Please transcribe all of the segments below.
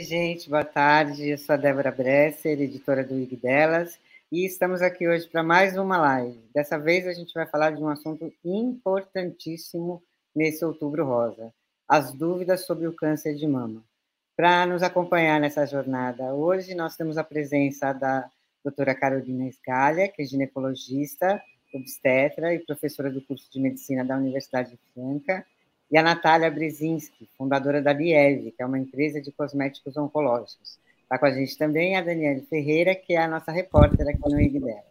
Oi, gente, boa tarde. Eu sou a Débora Bresser, editora do IG Delas, e estamos aqui hoje para mais uma live. Dessa vez a gente vai falar de um assunto importantíssimo nesse outubro rosa: as dúvidas sobre o câncer de mama. Para nos acompanhar nessa jornada, hoje nós temos a presença da doutora Carolina Esgalha, que é ginecologista, obstetra e professora do curso de medicina da Universidade de Franca, e a Natália Brzezinski, fundadora da Liev, que é uma empresa de cosméticos oncológicos. Está com a gente também a Daniela Ferreira, que é a nossa repórter aqui no IG dela.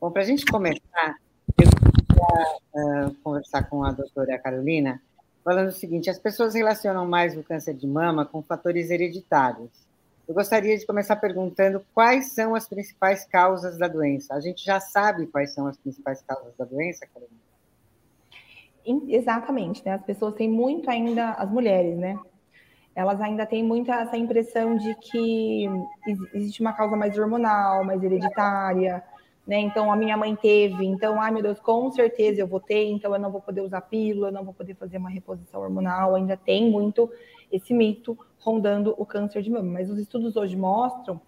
Bom, para a gente começar, eu queria uh, conversar com a doutora Carolina, falando o seguinte: as pessoas relacionam mais o câncer de mama com fatores hereditários. Eu gostaria de começar perguntando quais são as principais causas da doença. A gente já sabe quais são as principais causas da doença, Carolina? Exatamente, né? As pessoas têm muito ainda, as mulheres, né? Elas ainda têm muita essa impressão de que existe uma causa mais hormonal, mais hereditária, né? Então a minha mãe teve, então, ai meu Deus, com certeza eu vou ter, então eu não vou poder usar pílula, eu não vou poder fazer uma reposição hormonal. Ainda tem muito esse mito rondando o câncer de mama. Mas os estudos hoje mostram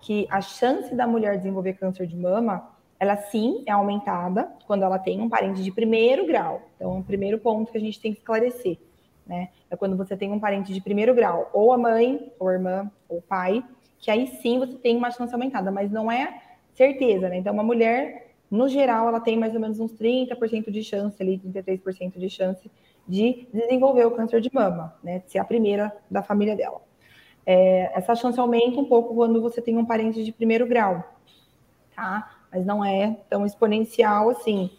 que a chance da mulher desenvolver câncer de mama ela sim é aumentada quando ela tem um parente de primeiro grau. Então, o primeiro ponto que a gente tem que esclarecer, né? É quando você tem um parente de primeiro grau, ou a mãe, ou a irmã, ou o pai, que aí sim você tem uma chance aumentada, mas não é certeza, né? Então, uma mulher, no geral, ela tem mais ou menos uns 30% de chance ali, 33% de chance de desenvolver o câncer de mama, né? De ser a primeira da família dela. É, essa chance aumenta um pouco quando você tem um parente de primeiro grau, tá? Mas não é tão exponencial assim.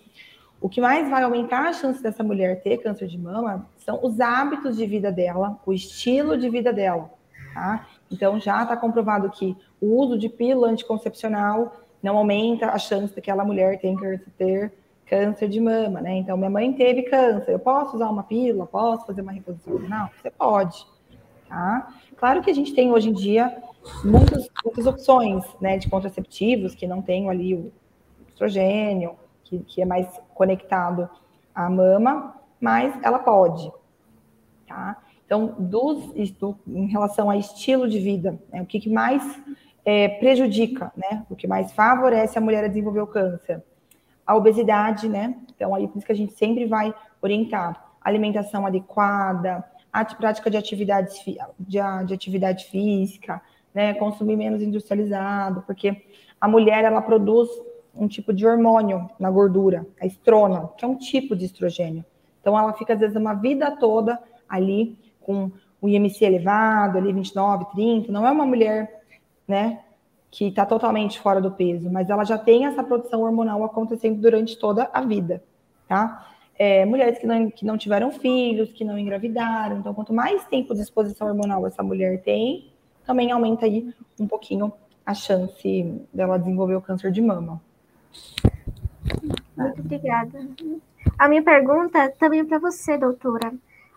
O que mais vai aumentar a chance dessa mulher ter câncer de mama são os hábitos de vida dela, o estilo de vida dela, tá? Então já está comprovado que o uso de pílula anticoncepcional não aumenta a chance daquela mulher ter câncer de mama, né? Então minha mãe teve câncer, eu posso usar uma pílula, posso fazer uma reposição hormonal? Você pode, tá? Claro que a gente tem hoje em dia muitas, muitas opções né, de contraceptivos que não tem ali o estrogênio, que, que é mais conectado à mama, mas ela pode. Tá? Então, dos, do, em relação a estilo de vida, né, o que, que mais é, prejudica, né, o que mais favorece a mulher a desenvolver o câncer? A obesidade, né? Então, aí por isso que a gente sempre vai orientar alimentação adequada, a prática de atividades de, de atividade física, né, consumir menos industrializado, porque a mulher ela produz um tipo de hormônio na gordura, a estrona, que é um tipo de estrogênio. Então ela fica às vezes uma vida toda ali com o IMC elevado, ali 29, 30, não é uma mulher, né, que está totalmente fora do peso, mas ela já tem essa produção hormonal acontecendo durante toda a vida, tá? É, mulheres que não, que não tiveram filhos, que não engravidaram, então quanto mais tempo de exposição hormonal essa mulher tem, também aumenta aí um pouquinho a chance dela desenvolver o câncer de mama. Muito obrigada. A minha pergunta também é para você, doutora.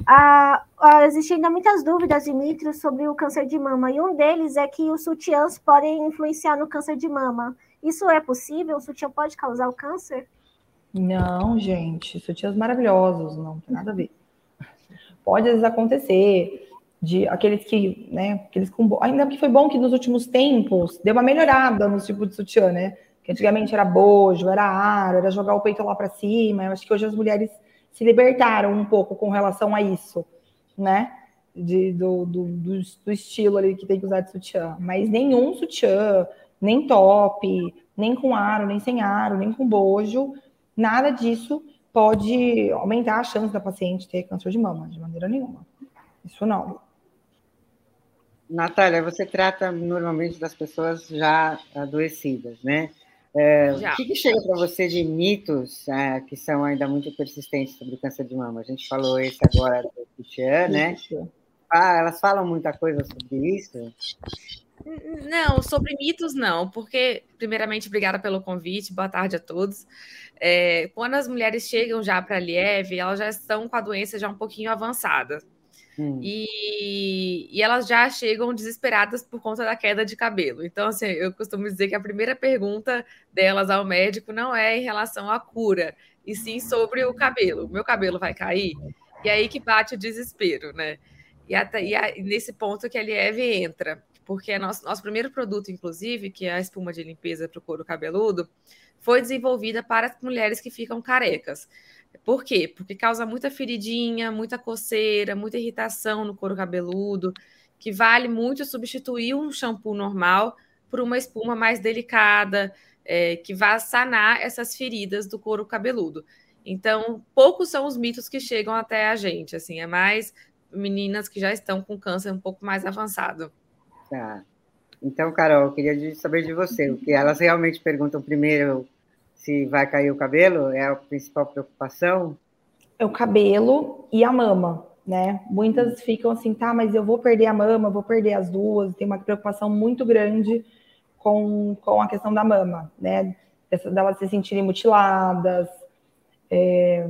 Ah, ah, existem ainda muitas dúvidas mitos sobre o câncer de mama, e um deles é que os sutiãs podem influenciar no câncer de mama. Isso é possível? O sutiã pode causar o câncer? Não, gente, sutiãs maravilhosos, não tem nada a ver. Pode às vezes acontecer, de aqueles que, né, aqueles com, ainda que foi bom que nos últimos tempos deu uma melhorada no tipo de sutiã, né? Que antigamente era bojo, era aro, era jogar o peito lá para cima. Eu acho que hoje as mulheres se libertaram um pouco com relação a isso, né? De, do, do, do, do estilo ali que tem que usar de sutiã. Mas nenhum sutiã, nem top, nem com aro, nem sem aro, nem com bojo, nada disso pode aumentar a chance da paciente ter câncer de mama, de maneira nenhuma. Isso não. Natália, você trata normalmente das pessoas já adoecidas, né? É, o que, que, chega para você de mitos é, que são ainda muito persistentes sobre o câncer de mama? A gente falou esse agora do Titian, né? Ah, elas falam muita coisa sobre isso? Não, sobre mitos não, porque, primeiramente, obrigada pelo convite, boa tarde a todos. É, quando as mulheres chegam já para a Lieve, elas já estão com a doença já um pouquinho avançada. Hum. E, e, elas já chegam desesperadas por conta da queda de cabelo. Então, assim, eu costumo dizer que a primeira pergunta delas ao médico não é em relação à cura, e sim sobre o cabelo. Meu cabelo vai cair? E aí que bate o desespero, né? E, até, e, a, nesse ponto que a Lieve entra, porque é nosso, nosso primeiro produto, inclusive, que é a espuma de limpeza para o couro cabeludo, foi desenvolvida para as mulheres que ficam carecas. Por quê? Porque causa muita feridinha, muita coceira, muita irritação no couro cabeludo, que vale muito substituir um shampoo normal por uma espuma mais delicada, é, que vá sanar essas feridas do couro cabeludo. Então, poucos são os mitos que chegam até a gente, assim, é mais meninas que já estão com câncer um pouco mais avançado. Tá. Então, Carol, eu queria saber de você, o que elas realmente perguntam primeiro se vai cair o cabelo? É a principal preocupação? É o cabelo e a mama, né? Muitas ficam assim, tá, mas eu vou perder a mama, vou perder as duas. Tem uma preocupação muito grande com, com a questão da mama, né? Delas se sentirem mutiladas. É,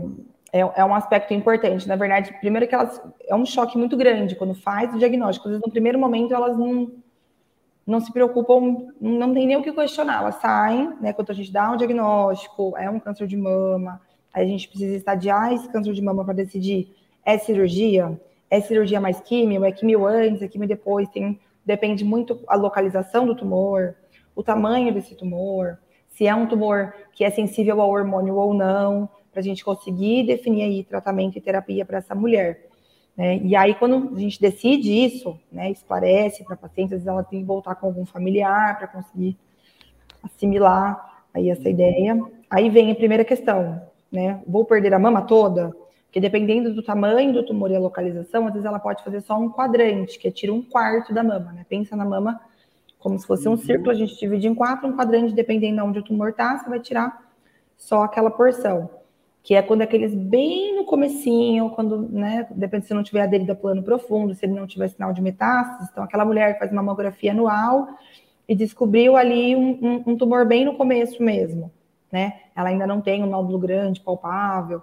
é, é, um aspecto importante. Na verdade, primeiro que elas é um choque muito grande quando faz o diagnóstico. Às vezes, no primeiro momento, elas não, não se preocupam, não tem nem o que questionar. Elas saem, né? Quando a gente dá um diagnóstico, é um câncer de mama, aí a gente precisa estadiar esse câncer de mama para decidir é cirurgia, é cirurgia mais químio, é químio antes, é químio depois, tem, depende muito a localização do tumor, o tamanho desse tumor, se é um tumor que é sensível ao hormônio ou não, para a gente conseguir definir aí tratamento e terapia para essa mulher. Né? E aí, quando a gente decide isso, né, esclarece para a paciente, às vezes ela tem que voltar com algum familiar para conseguir assimilar aí essa ideia. Aí vem a primeira questão, né? Vou perder a mama toda? Porque dependendo do tamanho do tumor e a localização, às vezes ela pode fazer só um quadrante, que é tira um quarto da mama, né? Pensa na mama como se fosse um uhum. círculo, a gente divide em quatro, um quadrante, dependendo de onde o tumor está, você vai tirar só aquela porção que é quando é aqueles bem no comecinho, quando, né, depende se não tiver aderido a plano profundo, se ele não tiver sinal de metástase, então aquela mulher faz uma mamografia anual e descobriu ali um, um, um, tumor bem no começo mesmo, né, ela ainda não tem um nódulo grande, palpável,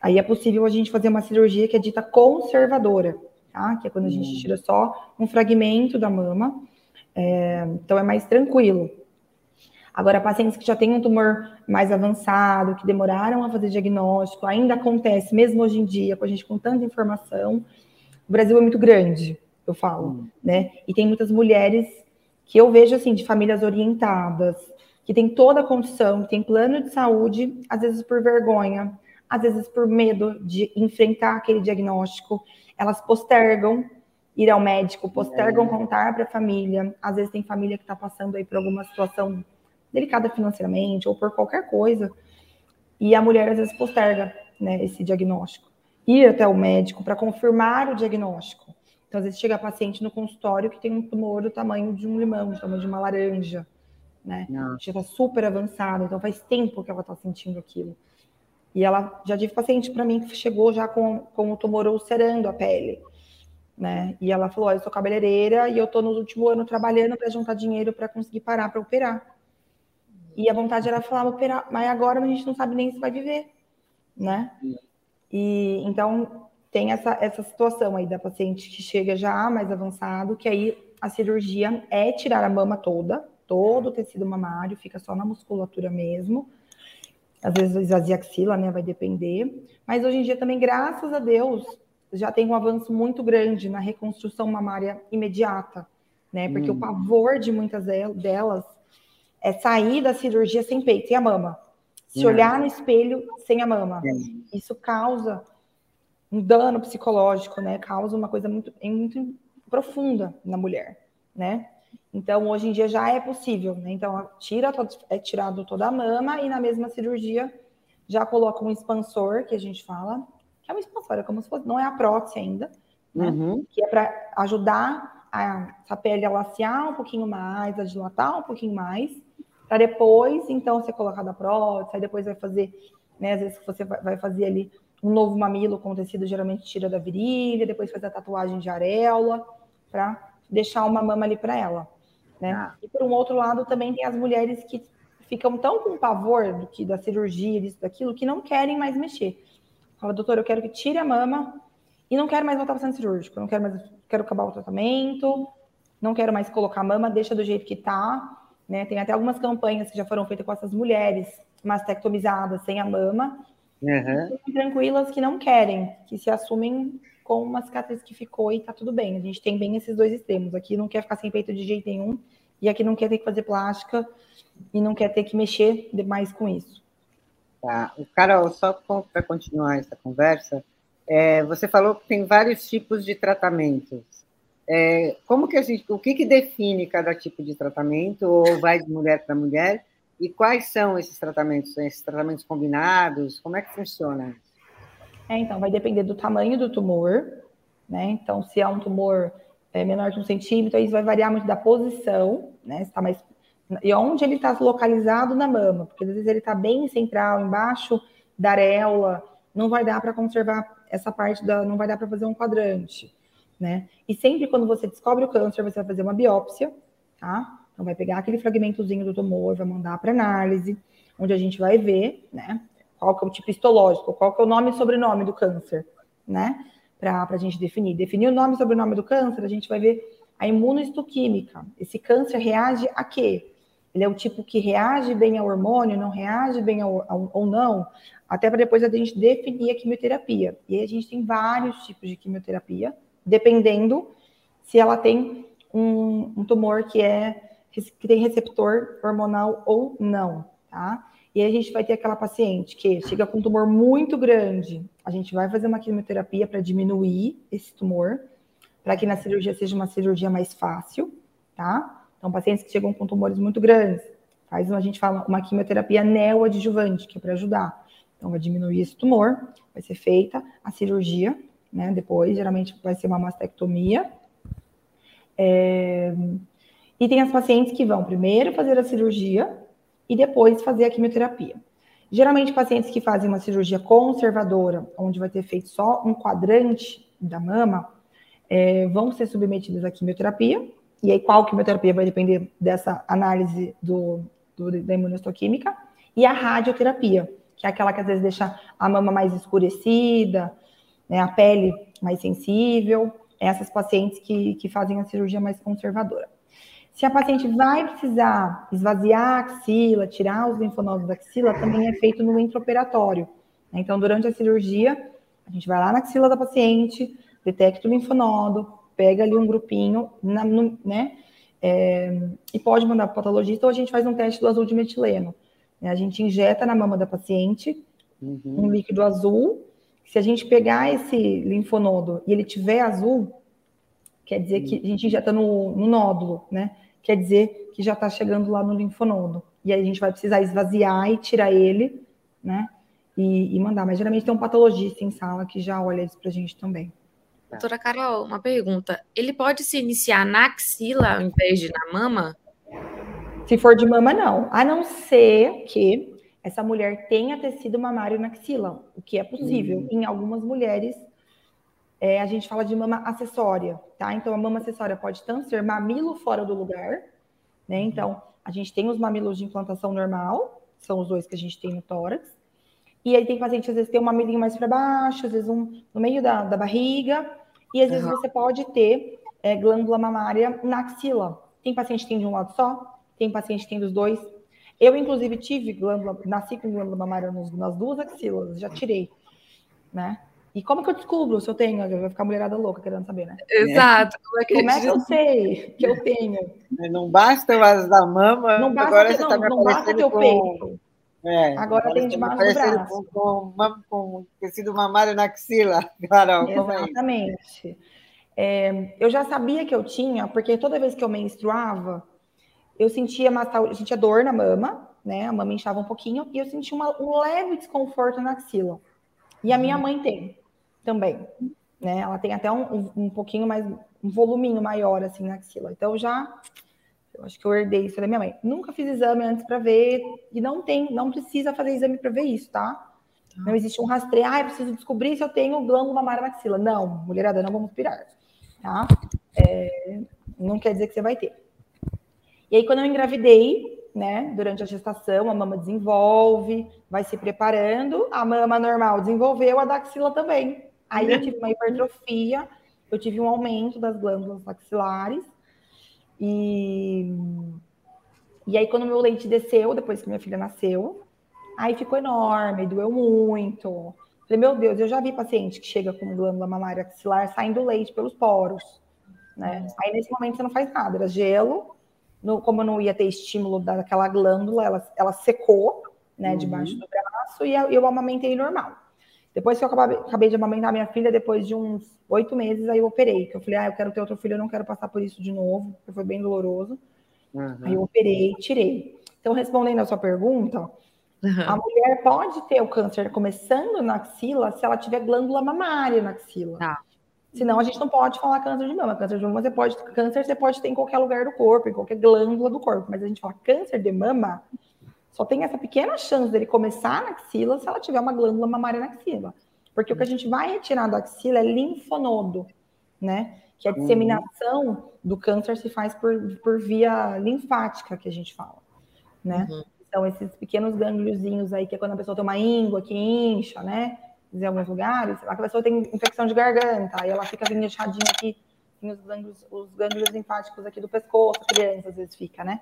aí é possível a gente fazer uma cirurgia que é dita conservadora, tá, que é quando a gente hum. tira só um fragmento da mama, é, então é mais tranquilo, Agora, pacientes que já têm um tumor mais avançado, que demoraram a fazer diagnóstico, ainda acontece, mesmo hoje em dia, com a gente com tanta informação. O Brasil é muito grande, eu falo, hum. né? E tem muitas mulheres que eu vejo, assim, de famílias orientadas, que tem toda a condição, que tem plano de saúde, às vezes por vergonha, às vezes por medo de enfrentar aquele diagnóstico, elas postergam ir ao médico, postergam é. contar para a família. Às vezes tem família que está passando aí por alguma situação delicada financeiramente ou por qualquer coisa, e a mulher às vezes posterga né, esse diagnóstico. Ir até o médico para confirmar o diagnóstico. Então, às vezes chega a paciente no consultório que tem um tumor do tamanho de um limão, do tamanho de uma laranja, né? Já está super avançado, então faz tempo que ela está sentindo aquilo. E ela já tive paciente para mim que chegou já com, com o tumor ulcerando a pele, né? E ela falou: oh, eu sou cabeleireira e eu estou no último ano trabalhando para juntar dinheiro para conseguir parar para operar. E a vontade era falar, operar, mas agora a gente não sabe nem se vai viver, né? E então tem essa, essa situação aí da paciente que chega já mais avançado, que aí a cirurgia é tirar a mama toda, todo o tecido mamário, fica só na musculatura mesmo. Às vezes esvazia axila, né? Vai depender. Mas hoje em dia também, graças a Deus, já tem um avanço muito grande na reconstrução mamária imediata, né? Porque hum. o pavor de muitas delas é sair da cirurgia sem peito, e a mama. Se olhar no espelho sem a mama. Isso causa um dano psicológico, né? Causa uma coisa muito, muito profunda na mulher, né? Então, hoje em dia já é possível, né? Então, tira, é tirado toda a mama e na mesma cirurgia já coloca um expansor, que a gente fala, que é um expansor, é como se fosse, não é a prótese ainda, né? Uhum. Que é para ajudar a, essa pele a lacear um pouquinho mais, a dilatar um pouquinho mais, para depois, então, ser colocado a prótese, aí depois vai fazer, né, às vezes você vai fazer ali um novo mamilo com tecido, geralmente tira da virilha, depois faz a tatuagem de areola, para deixar uma mama ali para ela, né? Ah. E por um outro lado, também tem as mulheres que ficam tão com pavor do que da cirurgia, disso, daquilo, que não querem mais mexer. Fala, doutor, eu quero que tire a mama e não quero mais voltar para centro cirúrgico, não quero mais, quero acabar o tratamento, não quero mais colocar a mama, deixa do jeito que tá, né? Tem até algumas campanhas que já foram feitas com essas mulheres mastectomizadas sem a mama, uhum. tranquilas que não querem, que se assumem com uma cicatriz que ficou e tá tudo bem. A gente tem bem esses dois extremos. Aqui não quer ficar sem peito de jeito nenhum, e aqui não quer ter que fazer plástica e não quer ter que mexer demais com isso. Tá. Carol, só para continuar essa conversa, é, você falou que tem vários tipos de tratamentos. É, como que a gente, o que, que define cada tipo de tratamento, ou vai de mulher para mulher? E quais são esses tratamentos? São esses tratamentos combinados? Como é que funciona? É, então, vai depender do tamanho do tumor, né? Então, se é um tumor é, menor que um centímetro, isso vai variar muito da posição, né? Se tá mais... E onde ele está localizado na mama, porque às vezes ele está bem central, embaixo da areola, não vai dar para conservar essa parte da. não vai dar para fazer um quadrante né? E sempre quando você descobre o câncer, você vai fazer uma biópsia, tá? Então vai pegar aquele fragmentozinho do tumor, vai mandar para análise, onde a gente vai ver, né? Qual que é o tipo histológico, qual que é o nome e sobrenome do câncer, né? Para a gente definir. Definir o nome e sobrenome do câncer, a gente vai ver a imunohistoquímica. Esse câncer reage a quê? Ele é o tipo que reage bem ao hormônio, não reage bem ao, ao ou não, até para depois a gente definir a quimioterapia. E aí a gente tem vários tipos de quimioterapia, dependendo se ela tem um, um tumor que é que tem receptor hormonal ou não, tá? E aí a gente vai ter aquela paciente que chega com um tumor muito grande, a gente vai fazer uma quimioterapia para diminuir esse tumor, para que na cirurgia seja uma cirurgia mais fácil, tá? Então, pacientes que chegam com tumores muito grandes, faz a gente fala uma quimioterapia neoadjuvante, que é para ajudar. Então, vai diminuir esse tumor, vai ser feita a cirurgia né? Depois, geralmente vai ser uma mastectomia. É... E tem as pacientes que vão primeiro fazer a cirurgia e depois fazer a quimioterapia. Geralmente, pacientes que fazem uma cirurgia conservadora, onde vai ter feito só um quadrante da mama, é, vão ser submetidos à quimioterapia. E aí, qual quimioterapia vai depender dessa análise do, do, da imunohistoquímica? E a radioterapia, que é aquela que às vezes deixa a mama mais escurecida, né, a pele mais sensível, essas pacientes que, que fazem a cirurgia mais conservadora. Se a paciente vai precisar esvaziar a axila, tirar os linfonodos da axila, também é feito no intraoperatório. Né? Então, durante a cirurgia, a gente vai lá na axila da paciente, detecta o linfonodo, pega ali um grupinho, na, no, né? É, e pode mandar para o patologista ou a gente faz um teste do azul de metileno. Né? A gente injeta na mama da paciente uhum. um líquido azul se a gente pegar esse linfonodo e ele tiver azul, quer dizer que a gente já está no, no, nódulo, né? Quer dizer que já está chegando lá no linfonodo. E aí a gente vai precisar esvaziar e tirar ele, né? E, e mandar. Mas geralmente tem um patologista em sala que já olha isso para a gente também. Doutora Carol, uma pergunta. Ele pode se iniciar na axila ao invés de na mama? Se for de mama, não. A não ser que essa mulher tenha tecido mamário na axila, o que é possível. Uhum. Em algumas mulheres, é, a gente fala de mama acessória, tá? Então, a mama acessória pode tanto ser mamilo fora do lugar, né? Uhum. Então, a gente tem os mamilos de implantação normal, são os dois que a gente tem no tórax. E aí tem paciente, às vezes, tem um mamilinho mais para baixo, às vezes um no meio da, da barriga, e às vezes uhum. você pode ter é, glândula mamária na axila. Tem paciente que tem de um lado só, tem paciente que tem dos dois. Eu, inclusive, tive glândula, nasci com glândula mamária nas duas axilas, já tirei, né? E como que eu descubro se eu tenho? Vai ficar mulherada louca querendo saber, né? Exato. Como é que, como é que eu sei que eu tenho? Não basta o as da mama, não basta agora você está me não basta ter o peito. É, agora, tem de mais no braço. Com, com, com, tecido mamário na axila, Carol. É Exatamente. É, eu já sabia que eu tinha, porque toda vez que eu menstruava, eu sentia, uma, eu sentia dor na mama, né? A mama inchava um pouquinho e eu sentia uma, um leve desconforto na axila. E a minha uhum. mãe tem também, né? Ela tem até um, um, pouquinho mais, um voluminho maior assim na axila. Então já, eu acho que eu herdei isso da minha mãe. Nunca fiz exame antes para ver e não tem, não precisa fazer exame para ver isso, tá? tá? Não existe um rastreio, ah, eu preciso descobrir se eu tenho glândula mamária na axila. Não, mulherada, não vamos pirar, tá? É, não quer dizer que você vai ter. E aí, quando eu engravidei, né, durante a gestação, a mama desenvolve, vai se preparando, a mama normal desenvolveu, a daxila também. Aí eu tive uma hipertrofia, eu tive um aumento das glândulas maxilares, e, e aí quando meu leite desceu, depois que minha filha nasceu, aí ficou enorme, doeu muito. Falei, meu Deus, eu já vi paciente que chega com glândula mamária axilar saindo leite pelos poros, né? Aí nesse momento você não faz nada, era gelo, no, como não ia ter estímulo daquela glândula, ela, ela secou, né, uhum. debaixo do braço e eu, eu amamentei normal. Depois que eu acabei, acabei, de amamentar minha filha, depois de uns oito meses, aí eu operei. Que eu falei, ah, eu quero ter outro filho, eu não quero passar por isso de novo, porque foi bem doloroso. Uhum. Aí eu operei, tirei. Então, respondendo a sua pergunta, uhum. a mulher pode ter o câncer começando na axila se ela tiver glândula mamária na axila. Tá. Senão a gente não pode falar câncer de mama. Câncer de mama você pode, câncer você pode ter em qualquer lugar do corpo, em qualquer glândula do corpo. Mas a gente fala câncer de mama, só tem essa pequena chance dele começar na axila se ela tiver uma glândula mamária na axila. Porque o que a gente vai retirar da axila é linfonodo, né? Que a disseminação uhum. do câncer se faz por, por via linfática, que a gente fala, né? Uhum. Então, esses pequenos gângliozinhos aí, que é quando a pessoa tem uma íngua que incha, né? Em alguns lugares, a pessoa tem infecção de garganta, aí ela fica bem inchadinha aqui, tem os gânglios, os gânglios linfáticos aqui do pescoço, a criança às vezes fica, né?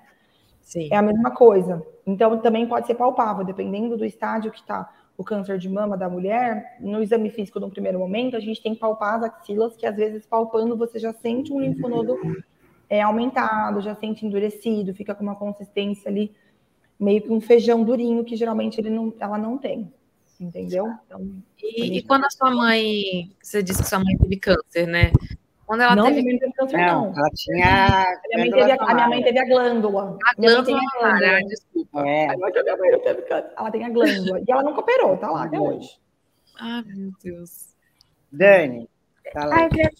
Sim. É a mesma coisa. Então, também pode ser palpável, dependendo do estágio que está o câncer de mama da mulher, no exame físico no primeiro momento, a gente tem que palpar as axilas, que às vezes palpando você já sente um linfonodo é, aumentado, já sente endurecido, fica com uma consistência ali meio que um feijão durinho que geralmente ele não, ela não tem. Entendeu? Então, e, e quando a sua mãe, você disse que sua mãe teve câncer, né? Quando ela não, teve... minha mãe teve câncer, não. não. Ela tinha. A minha, mãe teve a, a, minha mãe teve a glândula. A glândula, a desculpa. É. A minha mãe não teve câncer. Ela tem a glândula. E ela nunca operou, tá lá até hoje. Ah, meu Deus. Dani, tá lá. Ah, eu, queria,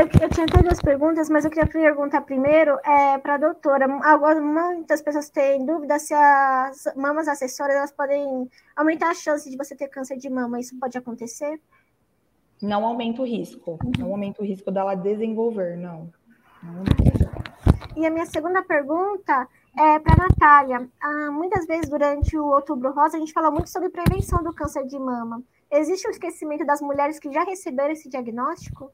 eu, eu, tinha até duas perguntas, mas eu queria perguntar primeiro é, para a doutora. Algumas, muitas pessoas têm dúvida se as mamas acessórias elas podem aumentar a chance de você ter câncer de mama. Isso pode acontecer? não aumenta o risco. Não aumenta o risco dela desenvolver, não. não e a minha segunda pergunta é para a Natália. Ah, muitas vezes durante o Outubro Rosa a gente fala muito sobre prevenção do câncer de mama. Existe um esquecimento das mulheres que já receberam esse diagnóstico?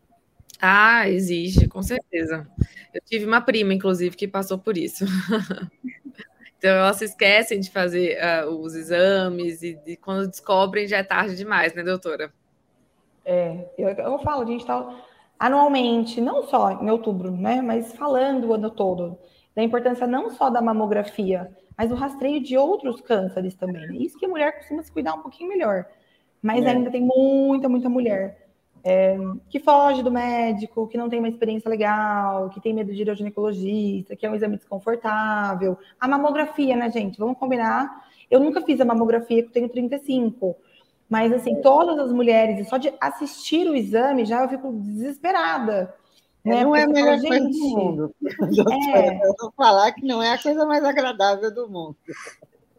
Ah, existe, com certeza. Eu tive uma prima, inclusive, que passou por isso. então, elas se esquecem de fazer uh, os exames e, e quando descobrem já é tarde demais, né, doutora? É, eu, eu falo, a gente está anualmente, não só em outubro, né, mas falando o ano todo, da importância não só da mamografia, mas o rastreio de outros cânceres também. Isso que a mulher costuma se cuidar um pouquinho melhor. Mas é. ainda tem muita, muita mulher é, que foge do médico, que não tem uma experiência legal, que tem medo de ir ao ginecologista, que é um exame desconfortável. A mamografia, né, gente? Vamos combinar. Eu nunca fiz a mamografia, que eu tenho 35. Mas, assim, todas as mulheres, só de assistir o exame, já eu fico desesperada. É, né? Não é a melhor falo, coisa do mundo. É, eu vou falar que não é a coisa mais agradável do mundo.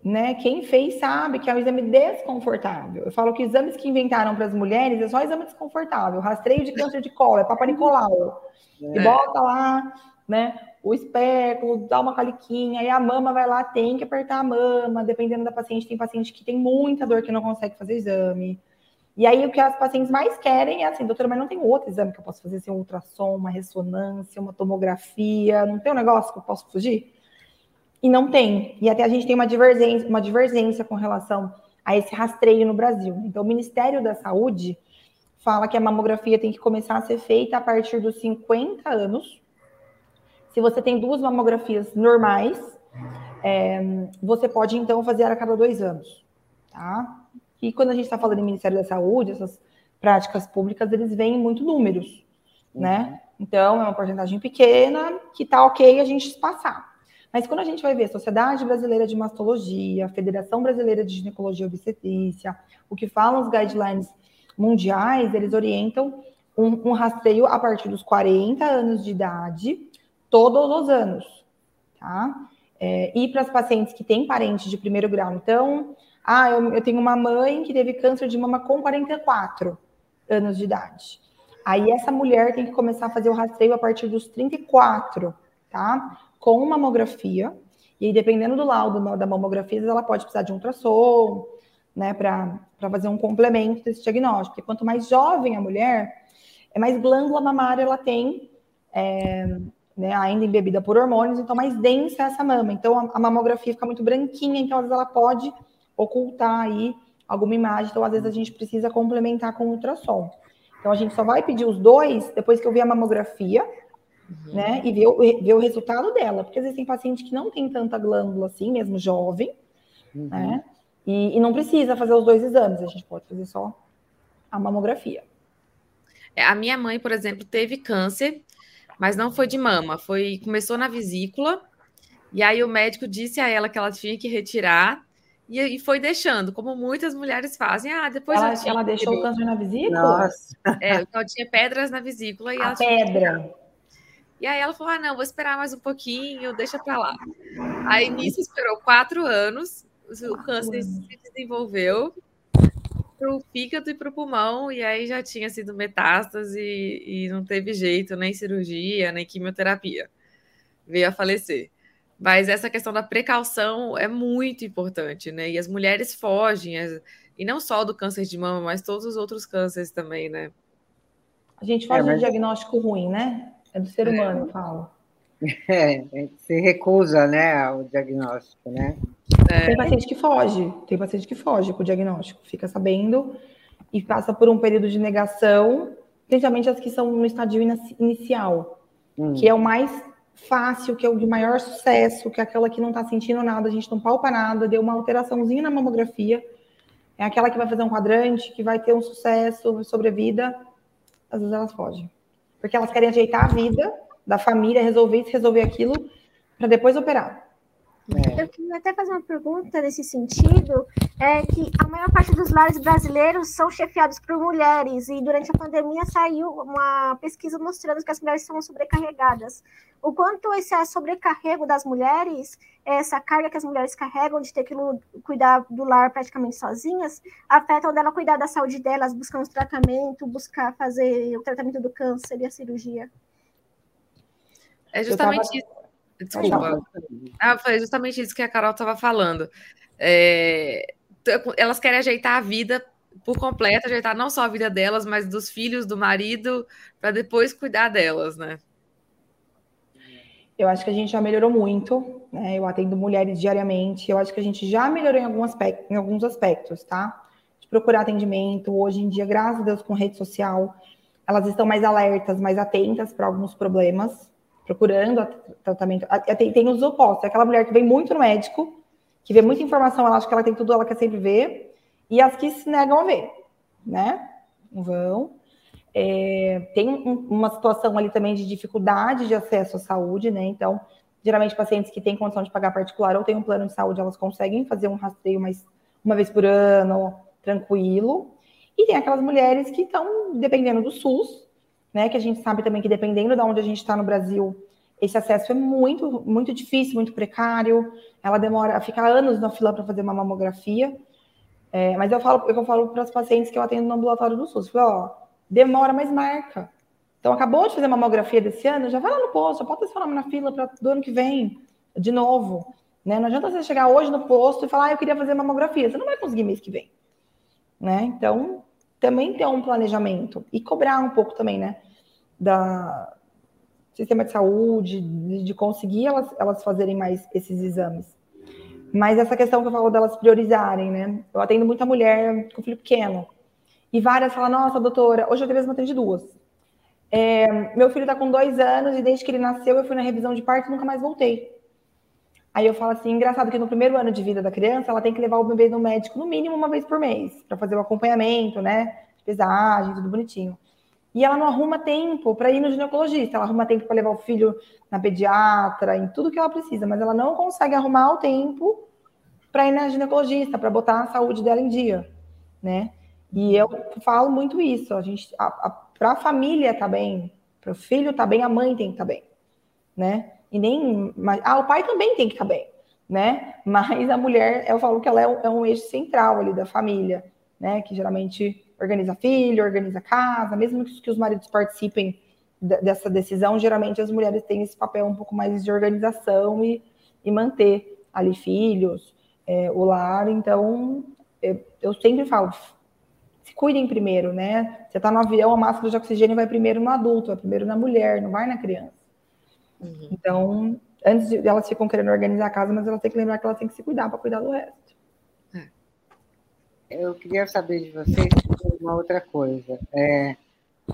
Né? Quem fez sabe que é um exame desconfortável. Eu falo que exames que inventaram para as mulheres é só exame desconfortável. Rastreio de câncer de colo, é Papa Nicolau. É. E bota lá, né? o espéculo, dá uma caliquinha, aí a mama vai lá, tem que apertar a mama, dependendo da paciente, tem paciente que tem muita dor que não consegue fazer exame. E aí o que as pacientes mais querem é assim, doutora, mas não tem outro exame que eu posso fazer, assim, um ultrassom, uma ressonância, uma tomografia, não tem um negócio que eu posso fugir? E não tem. E até a gente tem uma divergência, uma divergência com relação a esse rastreio no Brasil. Então, o Ministério da Saúde fala que a mamografia tem que começar a ser feita a partir dos 50 anos, se você tem duas mamografias normais, é, você pode então fazer a cada dois anos, tá? E quando a gente está falando em Ministério da Saúde, essas práticas públicas, eles veem muito números, né? Então, é uma porcentagem pequena que tá ok a gente passar. Mas quando a gente vai ver Sociedade Brasileira de Mastologia, Federação Brasileira de Ginecologia e Obstetrícia, o que falam os guidelines mundiais, eles orientam um, um rastreio a partir dos 40 anos de idade todos os anos, tá? É, e para as pacientes que têm parentes de primeiro grau, então, ah, eu, eu tenho uma mãe que teve câncer de mama com 44 anos de idade. Aí essa mulher tem que começar a fazer o rastreio a partir dos 34, tá? Com mamografia. E dependendo do laudo da mamografia, ela pode precisar de um ultrassom, né, para fazer um complemento desse diagnóstico. Porque quanto mais jovem a mulher, é mais glândula mamária ela tem é, né, ainda embebida por hormônios, então mais densa essa mama. Então a, a mamografia fica muito branquinha, então às vezes ela pode ocultar aí alguma imagem, então às vezes a gente precisa complementar com ultrassom. Então a gente só vai pedir os dois depois que eu ver a mamografia, uhum. né? E ver, ver, o resultado dela. Porque às vezes tem paciente que não tem tanta glândula assim, mesmo jovem, uhum. né? E, e, não precisa fazer os dois exames, a gente pode fazer só a mamografia. É, a minha mãe, por exemplo, teve câncer, mas não foi de mama, foi começou na vesícula, e aí o médico disse a ela que ela tinha que retirar e, e foi deixando, como muitas mulheres fazem. Ah, depois ela, ela deixou o câncer na vesícula? Nossa. É, então tinha pedras na vesícula e a ela pedra. E aí ela falou: ah, não, vou esperar mais um pouquinho, deixa para lá. Aí nisso esperou quatro anos, o câncer se desenvolveu para o fígado e para o pulmão, e aí já tinha sido metástase e, e não teve jeito, nem cirurgia, nem quimioterapia. Veio a falecer. Mas essa questão da precaução é muito importante, né? E as mulheres fogem, e não só do câncer de mama, mas todos os outros cânceres também, né? A gente faz é, mas... um diagnóstico ruim, né? É do ser humano, é. eu falo. É, se recusa, né, ao diagnóstico, né? É. Tem paciente que foge, tem paciente que foge com o diagnóstico, fica sabendo e passa por um período de negação, principalmente as que são no estadio inicial, hum. que é o mais fácil, que é o de maior sucesso, que é aquela que não está sentindo nada, a gente não palpa nada, deu uma alteraçãozinha na mamografia, é aquela que vai fazer um quadrante, que vai ter um sucesso sobre a vida, às vezes elas fogem. Porque elas querem ajeitar a vida da família, resolver isso, resolver aquilo, para depois operar. É. Eu queria até fazer uma pergunta nesse sentido, é que a maior parte dos lares brasileiros são chefiados por mulheres, e durante a pandemia saiu uma pesquisa mostrando que as mulheres são sobrecarregadas. O quanto esse sobrecarrego das mulheres, essa carga que as mulheres carregam de ter que cuidar do lar praticamente sozinhas, afeta o dela cuidar da saúde delas, buscar um tratamento, buscar fazer o tratamento do câncer e a cirurgia? É justamente tava... isso Desculpa. Ah, foi justamente isso que a Carol estava falando. É, elas querem ajeitar a vida por completo, ajeitar não só a vida delas, mas dos filhos, do marido, para depois cuidar delas, né? Eu acho que a gente já melhorou muito, né? Eu atendo mulheres diariamente, eu acho que a gente já melhorou em, algum aspecto, em alguns aspectos, tá? De procurar atendimento, hoje em dia, graças a Deus, com rede social, elas estão mais alertas, mais atentas para alguns problemas, procurando tratamento. Tem, tem os opostos, é aquela mulher que vem muito no médico, que vê muita informação, ela acha que ela tem tudo, ela quer sempre ver, e as que se negam a ver, né? Não vão. É, tem um, uma situação ali também de dificuldade de acesso à saúde, né? Então, geralmente, pacientes que têm condição de pagar particular ou têm um plano de saúde, elas conseguem fazer um rastreio mais uma vez por ano, tranquilo. E tem aquelas mulheres que estão dependendo do SUS, né? Que a gente sabe também que dependendo de onde a gente está no Brasil, esse acesso é muito, muito difícil, muito precário. Ela demora, fica anos na fila para fazer uma mamografia. É, mas eu falo, eu falo para os pacientes que eu atendo no ambulatório do SUS, falo, ó, demora, mas marca. Então, acabou de fazer mamografia desse ano, já vai lá no posto, já bota seu nome na fila para do ano que vem, de novo. Né? Não adianta você chegar hoje no posto e falar, ah, eu queria fazer mamografia. Você não vai conseguir mês que vem. Né? Então, também ter um planejamento e cobrar um pouco também, né? Da sistema de saúde, de, de conseguir elas, elas fazerem mais esses exames. Mas essa questão que eu falo delas priorizarem, né? Eu atendo muita mulher com filho pequeno. E várias falam, nossa, doutora, hoje eu mesmo atendo duas. É, meu filho está com dois anos e desde que ele nasceu eu fui na revisão de parto e nunca mais voltei. Aí eu falo assim, engraçado que no primeiro ano de vida da criança, ela tem que levar o bebê no médico no mínimo uma vez por mês, para fazer o acompanhamento, né? Pesagem, tudo bonitinho. E ela não arruma tempo para ir no ginecologista, ela arruma tempo para levar o filho na pediatra, em tudo que ela precisa, mas ela não consegue arrumar o tempo para ir na ginecologista, para botar a saúde dela em dia, né? E eu falo muito isso, a gente, para a família tá bem, para o filho tá bem, a mãe tem que tá bem, né? e nem. Ah, o pai também tem que estar bem, né? Mas a mulher, eu falo que ela é um, é um eixo central ali da família, né? Que geralmente organiza filho, organiza casa, mesmo que os maridos participem dessa decisão, geralmente as mulheres têm esse papel um pouco mais de organização e, e manter ali filhos, é, o lar. Então, eu, eu, sempre falo, se cuidem primeiro, né? Você está no avião, a máscara de oxigênio vai primeiro no adulto, vai primeiro na mulher, não vai na criança. Uhum. Então, antes de elas ficam querendo organizar a casa, mas elas têm que lembrar que elas têm que se cuidar para cuidar do resto. É. eu queria saber de vocês uma outra coisa. É,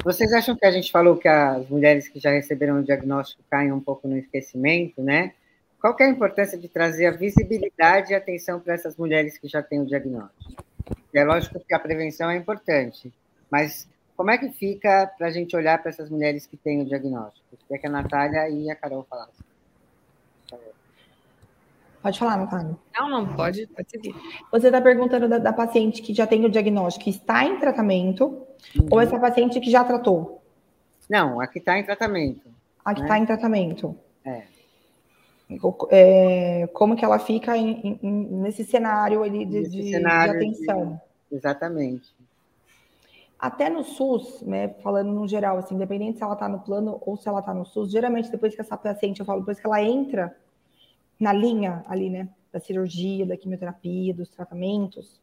vocês acham que a gente falou que as mulheres que já receberam o diagnóstico caem um pouco no esquecimento, né? Qual é a importância de trazer a visibilidade e atenção para essas mulheres que já têm o diagnóstico? É lógico que a prevenção é importante, mas como é que fica para a gente olhar para essas mulheres que têm o diagnóstico? Queria que a Natália e a Carol falassem. Pode falar, Natália. Não, não, pode, pode seguir. Você está perguntando da, da, paciente que já tem o diagnóstico, que está em tratamento, uhum. ou essa paciente que já tratou? Não, a que está em tratamento. A que está né? em tratamento. É. é. Como que ela fica em, em, nesse cenário ali de, de, cenário de atenção? De... Exatamente. Até no SUS, né, falando no geral, assim, independente se ela está no plano ou se ela está no SUS, geralmente depois que essa paciente, eu falo, depois que ela entra na linha ali, né, da cirurgia, da quimioterapia, dos tratamentos,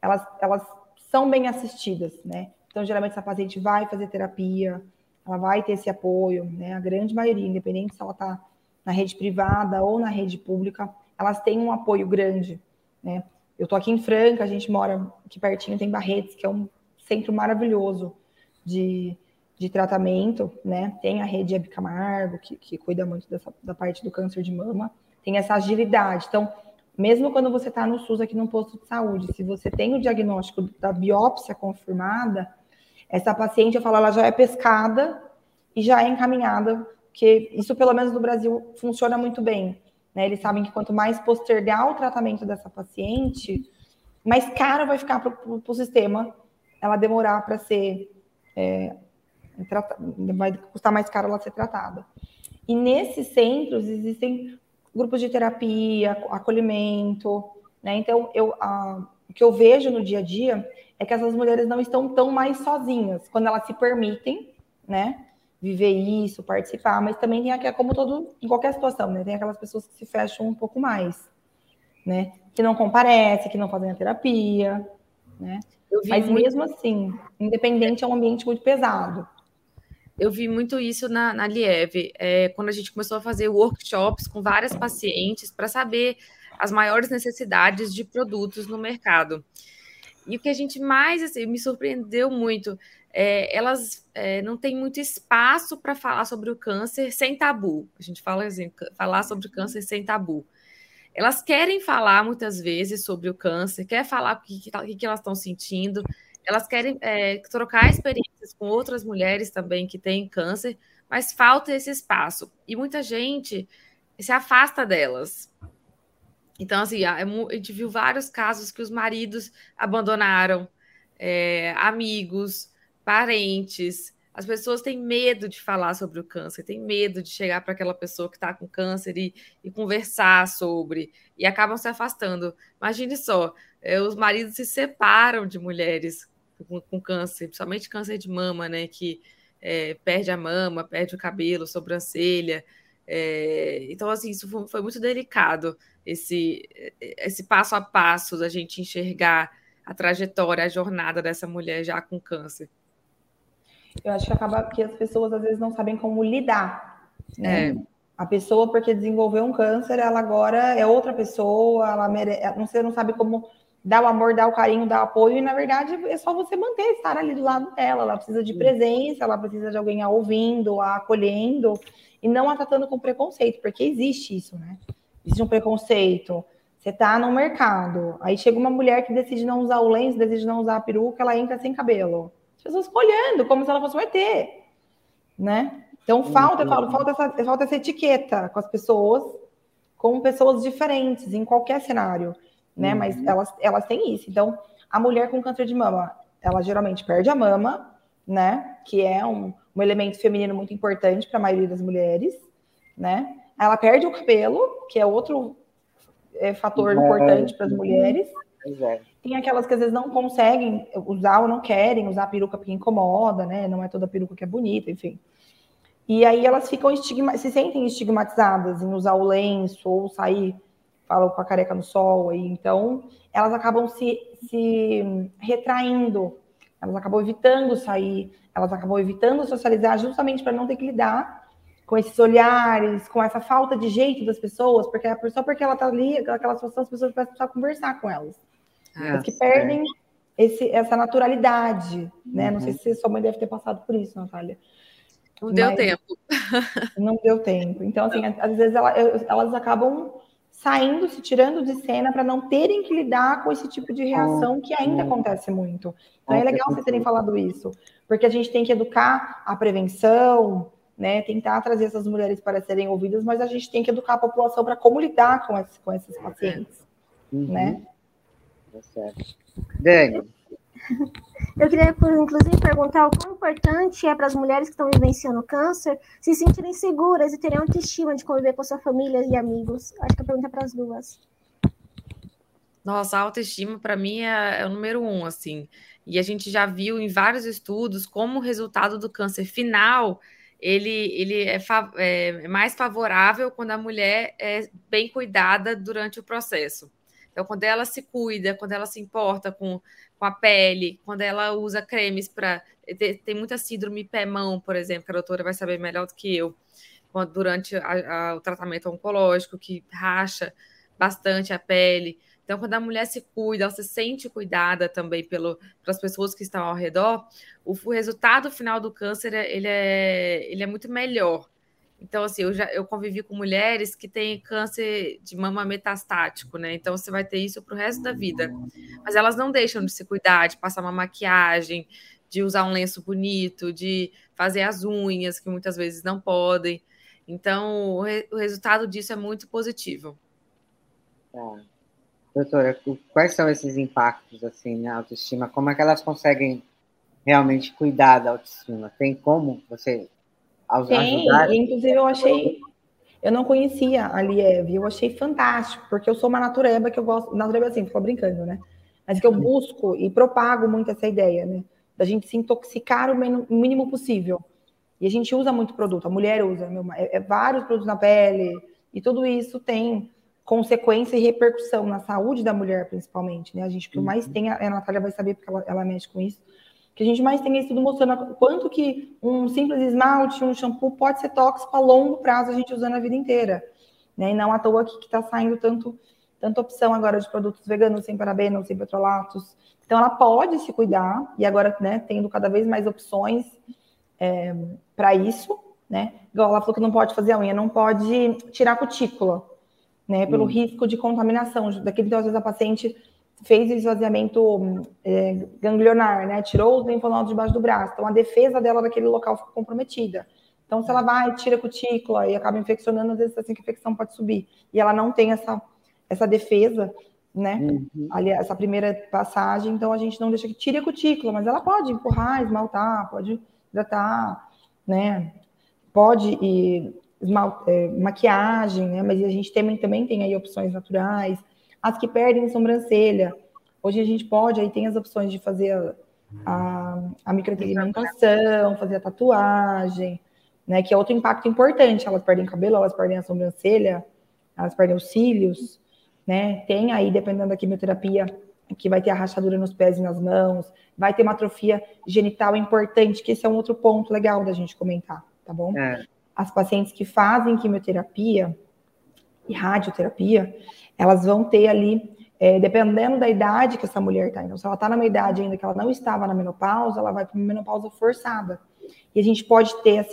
elas, elas são bem assistidas, né? Então, geralmente, essa paciente vai fazer terapia, ela vai ter esse apoio, né? A grande maioria, independente se ela está na rede privada ou na rede pública, elas têm um apoio grande, né? Eu tô aqui em Franca, a gente mora aqui pertinho, tem Barretes, que é um centro maravilhoso de, de tratamento, né? Tem a rede Hebe Camargo, que, que cuida muito dessa, da parte do câncer de mama, tem essa agilidade. Então, mesmo quando você está no SUS aqui no posto de saúde, se você tem o diagnóstico da biópsia confirmada, essa paciente, eu falo, ela já é pescada e já é encaminhada, que isso, pelo menos no Brasil, funciona muito bem. Né? Eles sabem que quanto mais postergar o tratamento dessa paciente, mais caro vai ficar para o sistema ela demorar para ser. É, vai custar mais caro ela ser tratada. E nesses centros existem grupos de terapia, acolhimento, né? Então, eu, a, o que eu vejo no dia a dia é que essas mulheres não estão tão mais sozinhas quando elas se permitem, né? Viver isso, participar, mas também tem aquela, como todo, em qualquer situação, né? Tem aquelas pessoas que se fecham um pouco mais, né? Que não comparecem, que não fazem a terapia, né? Mas muito... mesmo assim, independente é um ambiente muito pesado. Eu vi muito isso na, na Lieve, é, quando a gente começou a fazer workshops com várias pacientes para saber as maiores necessidades de produtos no mercado. E o que a gente mais assim, me surpreendeu muito, é, elas é, não têm muito espaço para falar sobre o câncer sem tabu. A gente fala assim, falar sobre câncer sem tabu. Elas querem falar muitas vezes sobre o câncer, quer falar o que, que, que elas estão sentindo, elas querem é, trocar com outras mulheres também que têm câncer, mas falta esse espaço. E muita gente se afasta delas. Então, assim, a, a gente viu vários casos que os maridos abandonaram é, amigos, parentes, as pessoas têm medo de falar sobre o câncer, têm medo de chegar para aquela pessoa que está com câncer e, e, conversar sobre, e acabam se afastando. Imagine só, é, os maridos se separam de mulheres com, com, câncer, principalmente câncer de mama, né? Que é, perde a mama, perde o cabelo, sobrancelha. É, então, assim, isso foi, foi muito delicado, esse, esse passo a passo da gente enxergar a trajetória, a jornada dessa mulher já com câncer eu acho que acaba que as pessoas às vezes não sabem como lidar, né? É. A pessoa, porque desenvolveu um câncer, ela agora é outra pessoa, ela mere... você não sabe como dar o amor, dar o carinho, dar o apoio, e na verdade é só você manter, estar ali do lado dela. Ela precisa de presença, ela precisa de alguém a ouvindo, a acolhendo, e não a tratando com preconceito, porque existe isso, né? Existe um preconceito. Você tá no mercado, aí chega uma mulher que decide não usar o lenço, decide não usar a peruca, ela entra sem cabelo pessoas olhando, como se ela fosse um ET, né? Então falta, falo, falta, essa, falta essa etiqueta com as pessoas, com pessoas diferentes em qualquer cenário, né? Uhum. Mas elas, elas têm isso. Então, a mulher com câncer de mama, ela geralmente perde a mama, né? Que é um, um elemento feminino muito importante para a maioria das mulheres, né? Ela perde o cabelo, que é outro é, fator é. importante para as mulheres. É. Tem aquelas que às vezes não conseguem usar ou não querem usar a peruca porque incomoda, né? Não é toda peruca que é bonita, enfim. E aí elas ficam estigma se sentem estigmatizadas em usar o lenço ou sair, falam com a careca no sol. Aí, então, elas acabam se, se retraindo, elas acabam evitando sair, elas acabam evitando socializar justamente para não ter que lidar com esses olhares, com essa falta de jeito das pessoas, porque a pessoa, porque ela tá ali, aquela situação, as pessoas precisam conversar com elas. Ah, que perdem esse, essa naturalidade, né? Uhum. Não sei uhum. se sua mãe deve ter passado por isso, Natália. Não deu tempo. Não deu tempo. Então, assim, às vezes ela, elas acabam saindo, se tirando de cena para não terem que lidar com esse tipo de reação que ainda acontece muito. Então é legal vocês terem falado isso, porque a gente tem que educar a prevenção, né? Tentar trazer essas mulheres para serem ouvidas, mas a gente tem que educar a população para como lidar com, esses, com esses pacientes, uhum. né? Tá certo. Dani. Eu queria, inclusive, perguntar o quão importante é para as mulheres que estão vivenciando câncer se sentirem seguras e terem autoestima de conviver com sua família e amigos. Acho que a pergunta é para as duas. Nossa, a autoestima para mim é, é, o número um, assim. E a gente já viu em vários estudos como o resultado do câncer final ele, ele é, é mais favorável quando a mulher é bem cuidada durante o processo. Então, quando ela se cuida, quando ela se importa com, com a pele, quando ela usa cremes para. Tem muita síndrome pé-mão, por exemplo, que a doutora vai saber melhor do que eu, durante a, a, o tratamento oncológico, que racha bastante a pele. Então, quando a mulher se cuida, ela se sente cuidada também pelo, pelas pessoas que estão ao redor, o, o resultado final do câncer ele é, ele é muito melhor. Então, assim, eu já eu convivi com mulheres que têm câncer de mama metastático, né? Então, você vai ter isso para o resto da vida. Mas elas não deixam de se cuidar, de passar uma maquiagem, de usar um lenço bonito, de fazer as unhas, que muitas vezes não podem. Então, o, re, o resultado disso é muito positivo. Tá. Doutora, quais são esses impactos, assim, na autoestima? Como é que elas conseguem realmente cuidar da autoestima? Tem como você tem, ajudar. inclusive eu achei, eu não conhecia a Lieve, eu achei fantástico, porque eu sou uma natureba que eu gosto, natureba assim, ficou brincando, né? Mas que eu busco e propago muito essa ideia, né? Da gente se intoxicar o mínimo possível. E a gente usa muito produto, a mulher usa, meu, é, é vários produtos na pele, e tudo isso tem consequência e repercussão na saúde da mulher, principalmente, né? A gente, o que mais uhum. tem, a, a Natália vai saber, porque ela, ela mexe com isso, que a gente mais tem estudo mostrando quanto que um simples esmalte, um shampoo pode ser tóxico a longo prazo a gente usando a vida inteira. Né? E não à toa que está saindo tanto, tanta opção agora de produtos veganos, sem parabenos, sem petrolatos. Então ela pode se cuidar, e agora né, tendo cada vez mais opções é, para isso, né? Igual ela falou que não pode fazer a unha, não pode tirar a cutícula, né? Pelo hum. risco de contaminação. Daquele então, às vezes a paciente fez esvaziamento é, ganglionar, né? Tirou os linfonodos debaixo do braço. Então, a defesa dela daquele local ficou comprometida. Então, se ela vai, tira a cutícula e acaba infeccionando, às vezes essa infecção pode subir. E ela não tem essa, essa defesa, né? Uhum. Ali, essa primeira passagem, então a gente não deixa que tire a cutícula, mas ela pode empurrar, esmaltar, pode hidratar, né? Pode e esmalt, é, maquiagem, né? Mas a gente também, também tem aí opções naturais as que perdem sobrancelha. Hoje a gente pode, aí tem as opções de fazer a, a, a micropigmentação, fazer a tatuagem, né? Que é outro impacto importante. Elas perdem cabelo, elas perdem a sobrancelha, elas perdem os cílios, né? Tem aí, dependendo da quimioterapia, que vai ter a rachadura nos pés e nas mãos, vai ter uma atrofia genital importante, que esse é um outro ponto legal da gente comentar, tá bom? É. As pacientes que fazem quimioterapia e radioterapia, elas vão ter ali, é, dependendo da idade que essa mulher está. Então, se ela está numa idade ainda que ela não estava na menopausa, ela vai para uma menopausa forçada. E a gente pode ter,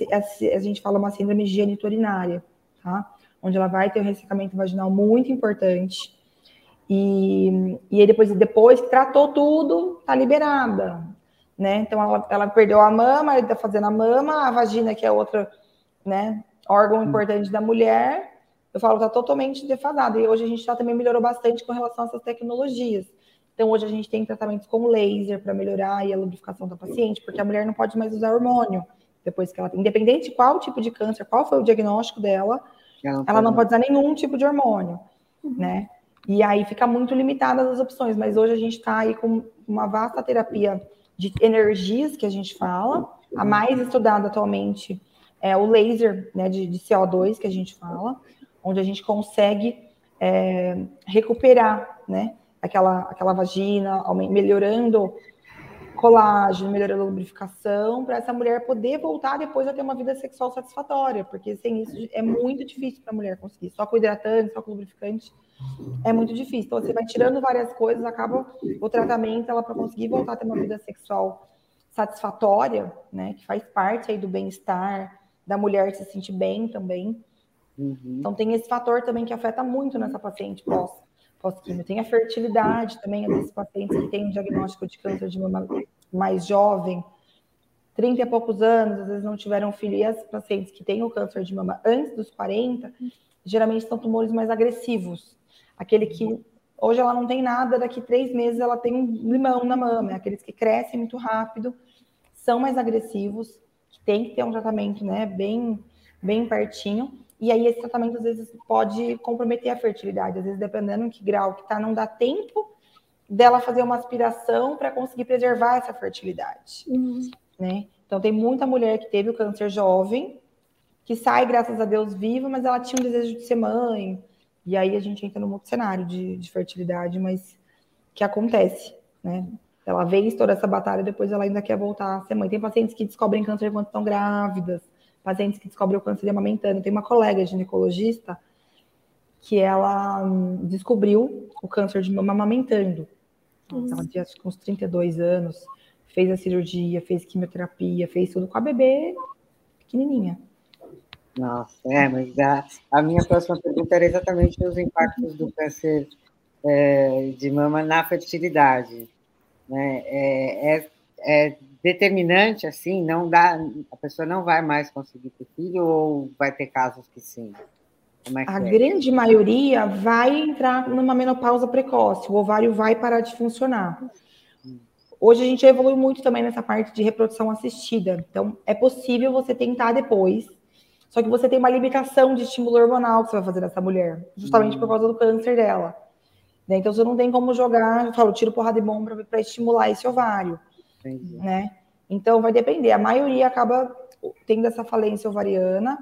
a gente fala uma síndrome geniturinária, tá? Onde ela vai ter um ressecamento vaginal muito importante. E, e aí depois, depois que tratou tudo, tá liberada, né? Então ela, ela perdeu a mama, ele tá fazendo a mama, a vagina, que é outra, né, órgão hum. importante da mulher, eu falo, está totalmente defasado. E hoje a gente já também melhorou bastante com relação a essas tecnologias. Então, hoje a gente tem tratamentos com laser para melhorar a lubrificação da paciente, porque a mulher não pode mais usar hormônio depois que ela tem. Independente de qual tipo de câncer, qual foi o diagnóstico dela, ela, ela não pode usar nenhum tipo de hormônio, uhum. né? E aí fica muito limitada as opções, mas hoje a gente está aí com uma vasta terapia de energias que a gente fala. A mais estudada atualmente é o laser né, de, de CO2 que a gente fala onde a gente consegue é, recuperar, né, aquela, aquela vagina, melhorando colágeno, melhora a lubrificação, para essa mulher poder voltar depois a ter uma vida sexual satisfatória, porque sem isso é muito difícil para a mulher conseguir. Só com hidratante, só com lubrificante, é muito difícil. Então você vai tirando várias coisas, acaba o tratamento ela para conseguir voltar a ter uma vida sexual satisfatória, né, que faz parte aí do bem-estar da mulher se sentir bem também. Uhum. Então tem esse fator também que afeta muito nessa paciente pós pós-quimio. Tem a fertilidade também, desses pacientes que têm um diagnóstico de câncer de mama mais jovem, 30 e poucos anos, às vezes não tiveram filho, e as pacientes que têm o câncer de mama antes dos 40, geralmente são tumores mais agressivos. Aquele que hoje ela não tem nada, daqui três meses ela tem um limão na mama, aqueles que crescem muito rápido, são mais agressivos, que tem que ter um tratamento né, bem, bem pertinho. E aí esse tratamento às vezes pode comprometer a fertilidade, às vezes dependendo em que grau que tá, não dá tempo dela fazer uma aspiração para conseguir preservar essa fertilidade, uhum. né? Então tem muita mulher que teve o câncer jovem, que sai, graças a Deus, viva, mas ela tinha um desejo de ser mãe. E aí a gente entra num outro cenário de, de fertilidade, mas que acontece, né? Ela vence toda essa batalha, depois ela ainda quer voltar a ser mãe. Tem pacientes que descobrem câncer enquanto estão grávidas pacientes que descobriu o câncer de amamentando. Tem uma colega ginecologista que ela hum, descobriu o câncer de mama amamentando. Uhum. Ela tinha uns 32 anos, fez a cirurgia, fez quimioterapia, fez tudo com a bebê pequenininha. Nossa, é, mas a, a minha próxima pergunta era exatamente os impactos do câncer é, de mama na fertilidade. Né? É, é, é determinante, assim, não dá, a pessoa não vai mais conseguir ter filho ou vai ter casos que sim? É que a é? grande maioria vai entrar numa menopausa precoce, o ovário vai parar de funcionar. Hoje a gente evolui muito também nessa parte de reprodução assistida. Então, é possível você tentar depois, só que você tem uma limitação de estímulo hormonal que você vai fazer nessa mulher, justamente hum. por causa do câncer dela. Né? Então, você não tem como jogar, eu falo, tiro porrada de bomba para estimular esse ovário. Entendi. né? Então vai depender. A maioria acaba tendo essa falência ovariana,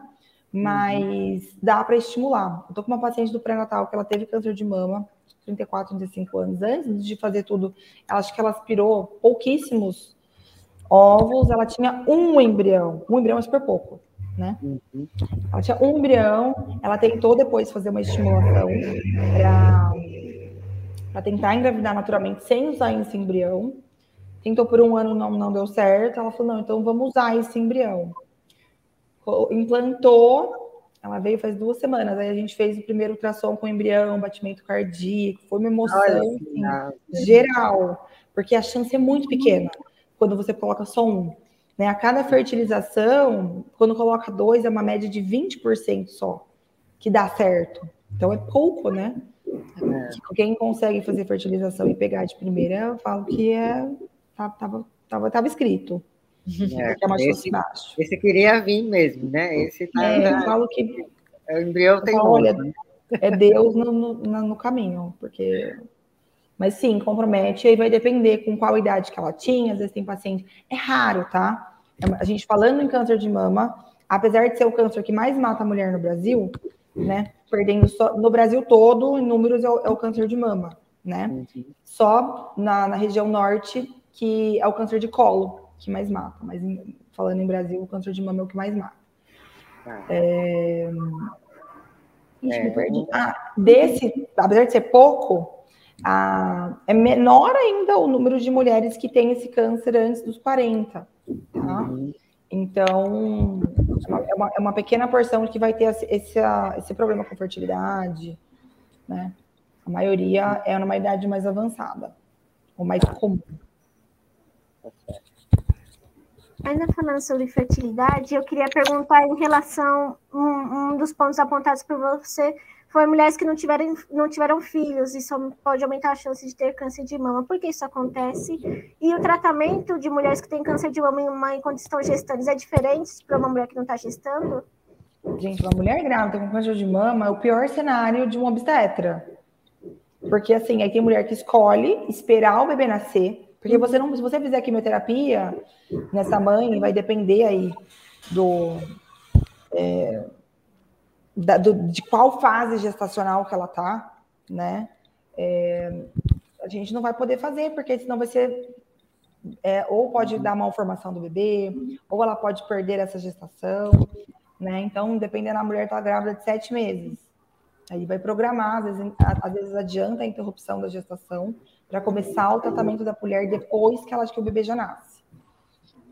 mas uhum. dá para estimular. Eu tô com uma paciente do pré-natal que ela teve câncer de mama, 34, 35 anos antes de fazer tudo. Acho que ela aspirou pouquíssimos ovos, ela tinha um embrião. Um embrião é super pouco, né? Uhum. Ela tinha um embrião, ela tentou depois fazer uma estimulação para tentar engravidar naturalmente sem usar esse embrião tentou por um ano, não, não deu certo. Ela falou: não, então vamos usar esse embrião. Implantou, ela veio faz duas semanas. Aí a gente fez o primeiro ultrassom com embrião, batimento cardíaco, foi uma emoção assim, geral, porque a chance é muito pequena quando você coloca só um. Né? A cada fertilização, quando coloca dois, é uma média de 20% só que dá certo. Então é pouco, né? É. Quem consegue fazer fertilização e pegar de primeira, eu falo que é Tava, tava, tava escrito. É, que é mais esse, baixo. esse queria vir mesmo, né? Esse tá, é, eu falo que é, o embrião tem falo, olha, né? é Deus no, no, no, caminho, porque mas sim, compromete, aí vai depender com qual idade que ela tinha, às vezes tem paciente. É raro, tá? A gente falando em câncer de mama, apesar de ser o câncer que mais mata a mulher no Brasil, né? Perdendo só, no Brasil todo, em números, é o, é o câncer de mama, né? Uhum. Só na, na região norte que é o câncer de colo que mais mata. Mas falando em Brasil, o câncer de mama é o que mais mata. Ah. É... Ixi, é. me perdi. Ah, desse, apesar de ser pouco, é menor ainda o número de mulheres que têm esse câncer antes dos 40. Tá? Uhum. Então, é uma, é uma, pequena porção que vai ter esse, esse, esse problema com fertilidade, né? A maioria é numa idade mais avançada, ou mais comum. Ainda falando sobre fertilidade, eu queria perguntar em relação um, um dos pontos apontados por você foi mulheres que não tiveram, não tiveram filhos, pode aumentar a chance de ter câncer de mama. Por que isso acontece? E o tratamento de mulheres que têm câncer de mama enquanto estão gestantes é diferente para uma mulher que não está gestando? Gente, uma mulher grávida com câncer de mama é o pior cenário de um obstetra. Porque, assim, aí tem mulher que escolhe esperar o bebê nascer, porque você não, se você fizer quimioterapia nessa mãe, vai depender aí do, é, da, do, de qual fase gestacional que ela tá, né? É, a gente não vai poder fazer, porque senão vai ser é, ou pode dar malformação do bebê, ou ela pode perder essa gestação, né? Então, dependendo da mulher está grávida de sete meses. Aí vai programar, às vezes, às vezes adianta a interrupção da gestação para começar o tratamento da mulher depois que ela que o bebê já nasce.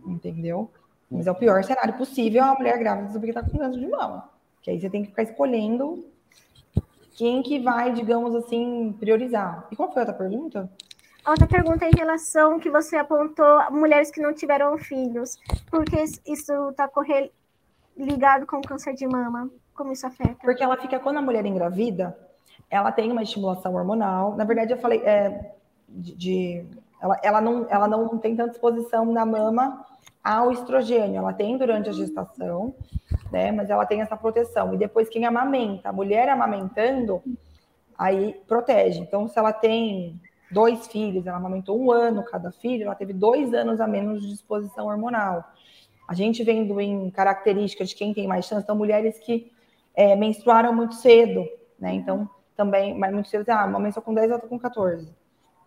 Entendeu? Mas é o pior cenário possível a mulher grávida porque está com câncer de mama. Que aí você tem que ficar escolhendo quem que vai, digamos assim, priorizar. E qual foi a outra pergunta? Outra pergunta é em relação que você apontou mulheres que não tiveram filhos. Porque isso está ligado com câncer de mama? Como isso afeta? Porque ela fica, quando a mulher engravida, ela tem uma estimulação hormonal. Na verdade, eu falei, é, de, de ela, ela, não, ela não tem tanta exposição na mama ao estrogênio. Ela tem durante a gestação, né? Mas ela tem essa proteção. E depois quem amamenta, a mulher amamentando, aí protege. Então, se ela tem dois filhos, ela amamentou um ano cada filho, ela teve dois anos a menos de exposição hormonal. A gente vendo em características de quem tem mais chance, então mulheres que é, menstruaram muito cedo, né? Então, também, mas muito cedo, ah, uma menstruou com 10, outra com 14,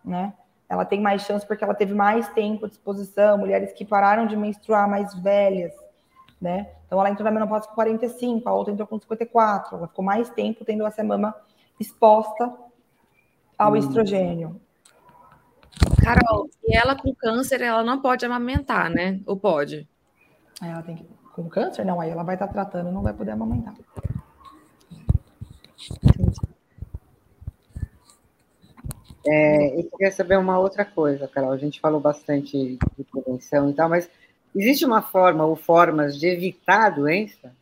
né? Ela tem mais chance porque ela teve mais tempo de exposição, mulheres que pararam de menstruar mais velhas, né? Então, ela entrou na menopausa com 45, a outra entrou com 54, ela ficou mais tempo tendo essa mama exposta ao hum. estrogênio. Carol, e ela com câncer, ela não pode amamentar, né? Ou pode? Ela tem que. Com câncer? Não, aí ela vai estar tratando, não vai poder amamentar. É, eu queria saber uma outra coisa, Carol. A gente falou bastante de prevenção e tal, mas existe uma forma ou formas de evitar a doença?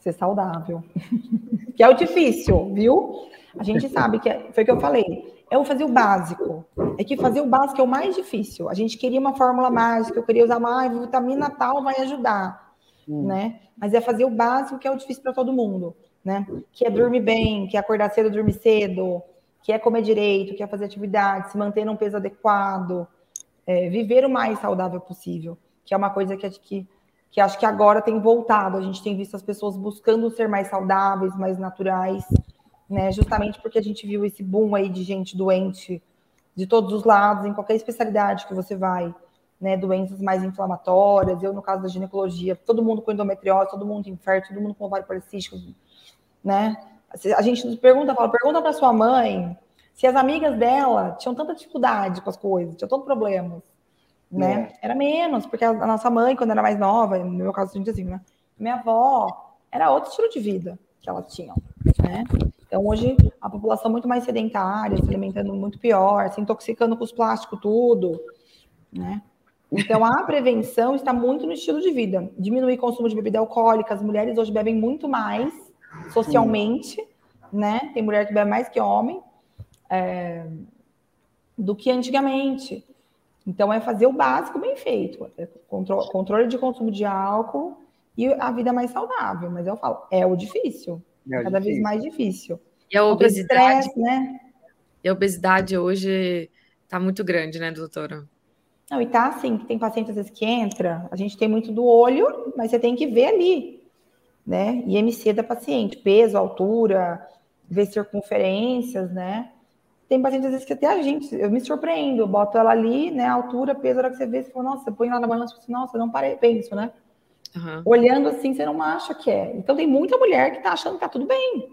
Ser saudável. que é o difícil, viu? A gente sabe que é, foi o que eu falei é fazer o básico. É que fazer o básico é o mais difícil. A gente queria uma fórmula mágica, eu queria usar mais vitamina tal, vai ajudar, hum. né? Mas é fazer o básico que é o difícil para todo mundo, né? Que é dormir bem, que é acordar cedo, dormir cedo, que é comer direito, que é fazer atividade, se manter num peso adequado, é, viver o mais saudável possível, que é uma coisa que, que, que acho que agora tem voltado. A gente tem visto as pessoas buscando ser mais saudáveis, mais naturais, né? Justamente porque a gente viu esse boom aí de gente doente de todos os lados, em qualquer especialidade que você vai, né? Doenças mais inflamatórias. Eu, no caso da ginecologia, todo mundo com endometriose, todo mundo infértil, todo mundo com ovário policístico, né? A gente nos pergunta, fala, pergunta para sua mãe se as amigas dela tinham tanta dificuldade com as coisas, tinham tanto problemas, né? É. Era menos, porque a nossa mãe, quando era mais nova, no meu caso, a gente assim, né? Minha avó era outro estilo de vida que elas tinham, né? Então, hoje, a população muito mais sedentária, se alimentando muito pior, se intoxicando com os plásticos, tudo, né? Então, a prevenção está muito no estilo de vida. Diminuir o consumo de bebida alcoólica. As mulheres hoje bebem muito mais socialmente, né? Tem mulher que bebe mais que homem é, do que antigamente. Então, é fazer o básico bem feito. É controle de consumo de álcool e a vida mais saudável. Mas eu falo, é o difícil. É cada difícil. vez mais difícil. E a obesidade, estresse, né? E a obesidade hoje está muito grande, né, doutora? Não, e tá assim, que tem paciente às vezes que entra, a gente tem muito do olho, mas você tem que ver ali, né? IMC da paciente, peso, altura, ver circunferências, né? Tem paciente às vezes que até a gente, eu me surpreendo, eu boto ela ali, né? Altura, peso, a hora que você vê, você fala, nossa, você põe lá na balança, você, nossa, não parei, penso, né? Uhum. Olhando assim, você não acha que é. Então tem muita mulher que tá achando que tá tudo bem,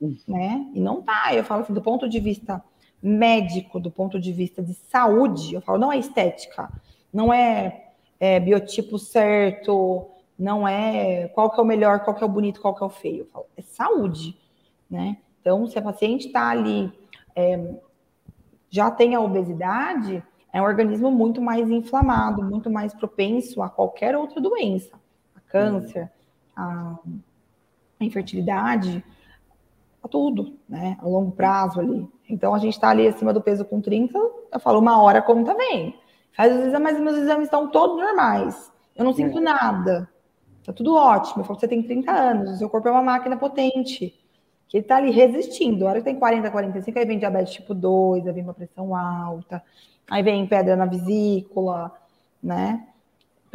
uhum. né? E não tá. Eu falo assim, do ponto de vista médico, do ponto de vista de saúde, eu falo, não é estética, não é, é biotipo certo, não é qual que é o melhor, qual que é o bonito, qual que é o feio. Eu falo, é saúde, né? Então, se a paciente está ali, é, já tem a obesidade, é um organismo muito mais inflamado, muito mais propenso a qualquer outra doença câncer, a infertilidade, a tudo, né? A longo prazo ali. Então a gente está ali acima do peso com 30, eu falo, uma hora conta bem. Faz os exames, mas meus exames estão todos normais. Eu não sinto é. nada. Tá tudo ótimo. Eu falo, você tem 30 anos, o seu corpo é uma máquina potente. Que ele tá ali resistindo. A hora que tem 40, 45, aí vem diabetes tipo 2, aí vem uma pressão alta, aí vem pedra na vesícula, né?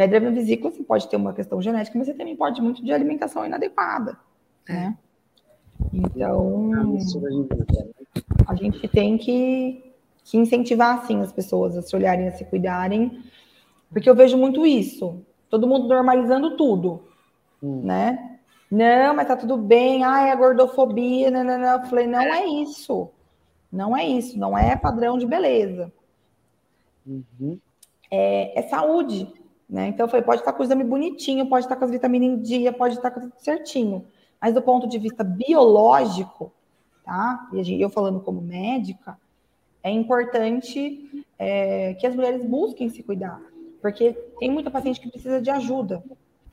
Pedra na vesícula, você pode ter uma questão genética, mas você também pode muito de alimentação inadequada, é. né? Então, a gente tem que, que incentivar, sim, as pessoas a se olharem, a se cuidarem, porque eu vejo muito isso. Todo mundo normalizando tudo, hum. né? Não, mas tá tudo bem. Ah, é a gordofobia. Não, não, não. Eu falei, não é isso. Não é isso. Não é padrão de beleza. Uhum. É, é, saúde. Né? Então, eu falei, pode estar com o exame bonitinho, pode estar com as vitaminas em dia, pode estar com tudo certinho. Mas do ponto de vista biológico, tá? E eu falando como médica, é importante é, que as mulheres busquem se cuidar. Porque tem muita paciente que precisa de ajuda,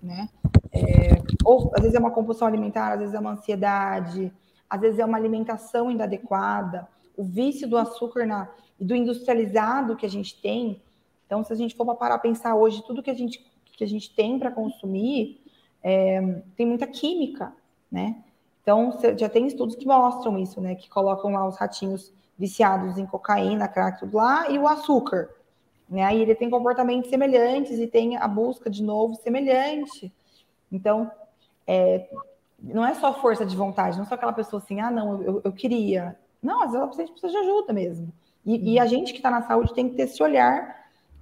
né? É, ou às vezes é uma compulsão alimentar, às vezes é uma ansiedade, às vezes é uma alimentação inadequada, o vício do açúcar na, e do industrializado que a gente tem. Então, se a gente for para parar a pensar hoje, tudo que a gente, que a gente tem para consumir é, tem muita química, né? Então, já tem estudos que mostram isso, né? Que colocam lá os ratinhos viciados em cocaína, crack, tudo lá, e o açúcar. Né? Aí ele tem comportamentos semelhantes e tem a busca de novo semelhante. Então, é, não é só força de vontade, não é só aquela pessoa assim, ah, não, eu, eu queria. Não, às vezes ela precisa de ajuda mesmo. E, e a gente que está na saúde tem que ter esse olhar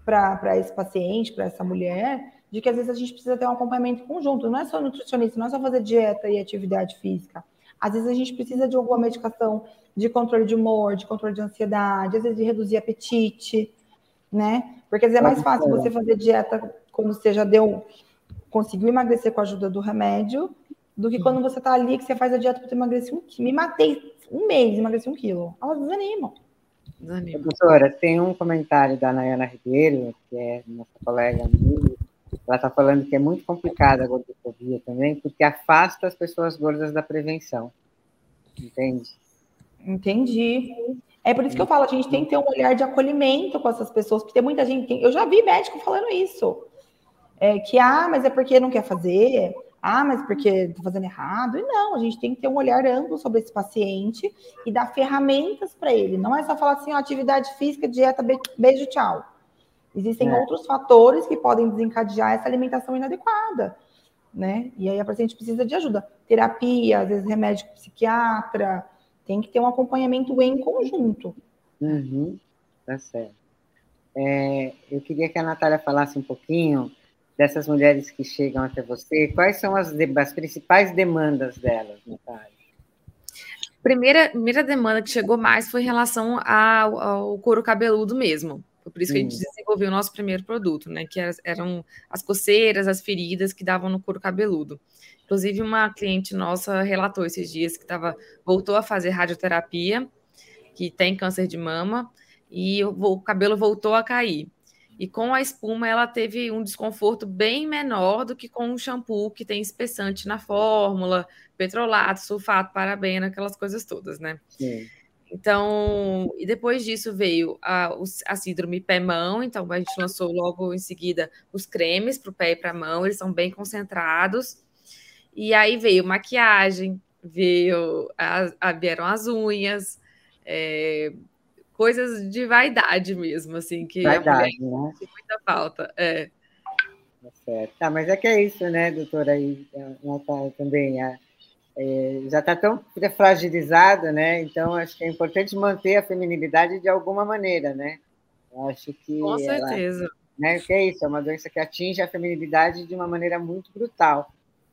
para esse paciente, para essa mulher, de que às vezes a gente precisa ter um acompanhamento conjunto. Não é só nutricionista, não é só fazer dieta e atividade física. Às vezes a gente precisa de alguma medicação de controle de humor, de controle de ansiedade, às vezes de reduzir apetite, né? Porque às vezes é mais fácil você fazer dieta quando você já deu conseguiu emagrecer com a ajuda do remédio, do que quando você tá ali que você faz a dieta para emagrecer um quilo. Me matei um mês, emagreci um quilo. Elas desanimam. Desanima. Doutora, tem um comentário da Nayana Ribeiro, que é nossa colega amiga, ela está falando que é muito complicada a gordofobia também, porque afasta as pessoas gordas da prevenção. Entende? Entendi. É por isso que eu falo, a gente tem que ter um olhar de acolhimento com essas pessoas, porque tem muita gente. Eu já vi médico falando isso é, que, ah, mas é porque não quer fazer, ah, mas porque está fazendo errado. E não, a gente tem que ter um olhar amplo sobre esse paciente e dar ferramentas para ele. Não é só falar assim, ó, atividade física, dieta, beijo, tchau. Existem é. outros fatores que podem desencadear essa alimentação inadequada, né? E aí a paciente precisa de ajuda. Terapia, às vezes remédio psiquiatra, tem que ter um acompanhamento em conjunto. Uhum, tá certo. É, eu queria que a Natália falasse um pouquinho dessas mulheres que chegam até você, quais são as, as principais demandas delas, Natália? Primeira, primeira demanda que chegou mais foi em relação ao, ao couro cabeludo mesmo. Foi por isso que a gente desenvolveu o nosso primeiro produto, né? Que eram as coceiras, as feridas que davam no couro cabeludo. Inclusive, uma cliente nossa relatou esses dias que tava, voltou a fazer radioterapia, que tem câncer de mama, e o, o cabelo voltou a cair. E com a espuma, ela teve um desconforto bem menor do que com o shampoo que tem espessante na fórmula, petrolato, sulfato, parabena, aquelas coisas todas, né? Sim. Então, e depois disso veio a, a síndrome pé-mão, então a gente lançou logo em seguida os cremes para o pé e para a mão, eles são bem concentrados. E aí veio maquiagem, veio a, a vieram as unhas, é, coisas de vaidade mesmo, assim, que vaidade, né? muita falta. É. Tá certo. Tá, mas é que é isso, né, doutora? Aí, Natália, também. A, é, já está tão fragilizada, né? Então, acho que é importante manter a feminilidade de alguma maneira, né? Eu acho que. Com certeza. Ela, né, que é isso, é uma doença que atinge a feminilidade de uma maneira muito brutal.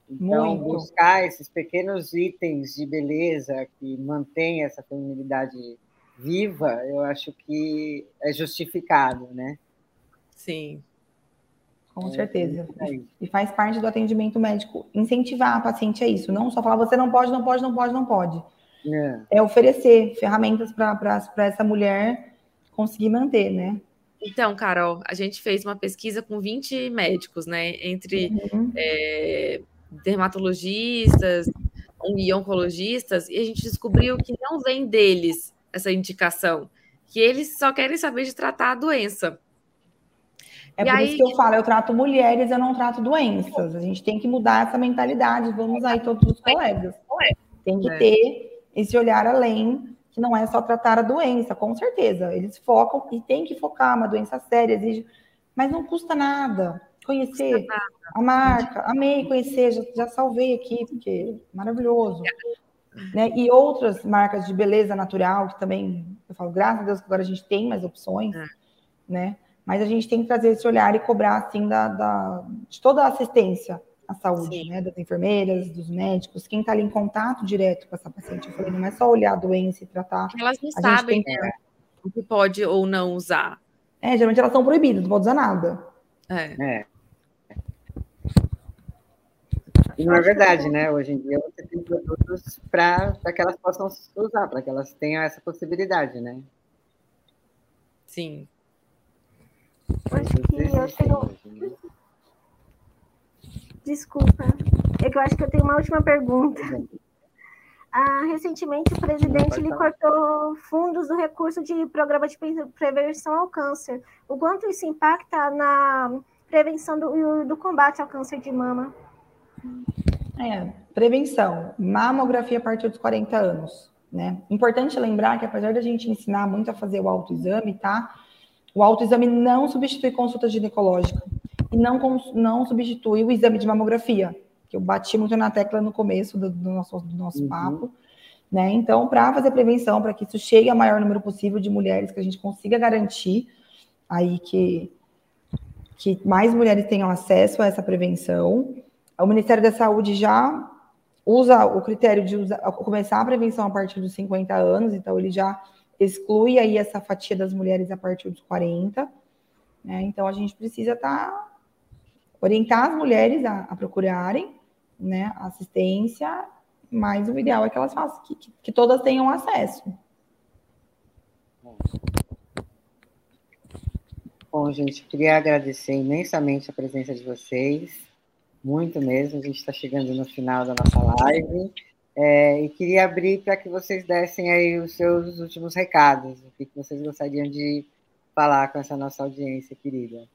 Então, muito. buscar esses pequenos itens de beleza que mantêm essa feminilidade viva, eu acho que é justificado, né? Sim. Com é, certeza. É e faz parte do atendimento médico incentivar a paciente a isso. Não só falar você não pode, não pode, não pode, não pode. É, é oferecer ferramentas para essa mulher conseguir manter, né? Então, Carol, a gente fez uma pesquisa com 20 médicos, né? Entre uhum. é, dermatologistas e oncologistas, e a gente descobriu que não vem deles essa indicação, que eles só querem saber de tratar a doença. É e por aí... isso que eu falo, eu trato mulheres, eu não trato doenças. A gente tem que mudar essa mentalidade, vamos aí todos os colegas. Tem que é. ter esse olhar além, que não é só tratar a doença, com certeza. Eles focam e tem que focar, uma doença séria, exige, mas não custa nada. Conhecer a marca, amei conhecer, já, já salvei aqui, porque é maravilhoso. Né? E outras marcas de beleza natural, que também, eu falo, graças a Deus que agora a gente tem mais opções, é. né? Mas a gente tem que trazer esse olhar e cobrar, assim, da, da de toda a assistência à saúde, Sim. né? Das enfermeiras, dos médicos, quem está ali em contato direto com essa paciente. Eu falei, não é só olhar a doença e tratar. Elas não sabem, né? O que pode ou não usar. É, geralmente elas são proibidas, não pode usar nada. É. é. E não é verdade, né? Hoje em dia você tem produtos para que elas possam usar, para que elas tenham essa possibilidade, né? Sim. Acho que eu tenho. Desculpa. É que eu acho que eu tenho uma última pergunta. Ah, recentemente, o presidente ele cortou fundos do recurso de programa de prevenção ao câncer. O quanto isso impacta na prevenção do, do combate ao câncer de mama? É, prevenção, mamografia a partir dos 40 anos, né? Importante lembrar que apesar da gente ensinar muito a fazer o autoexame, tá? O autoexame não substitui consulta ginecológica e não, não substitui o exame de mamografia, que eu bati muito na tecla no começo do, do nosso, do nosso uhum. papo, né? Então, para fazer prevenção, para que isso chegue a maior número possível de mulheres, que a gente consiga garantir aí que, que mais mulheres tenham acesso a essa prevenção, o Ministério da Saúde já usa o critério de usar, começar a prevenção a partir dos 50 anos, então ele já exclui aí essa fatia das mulheres a partir dos 40. Né? Então a gente precisa tá, orientar as mulheres a, a procurarem né, assistência, mas o ideal é que elas façam, que, que todas tenham acesso. Bom, gente, queria agradecer imensamente a presença de vocês muito mesmo. A gente está chegando no final da nossa live. É, e queria abrir para que vocês dessem aí os seus últimos recados, o que vocês gostariam de falar com essa nossa audiência querida.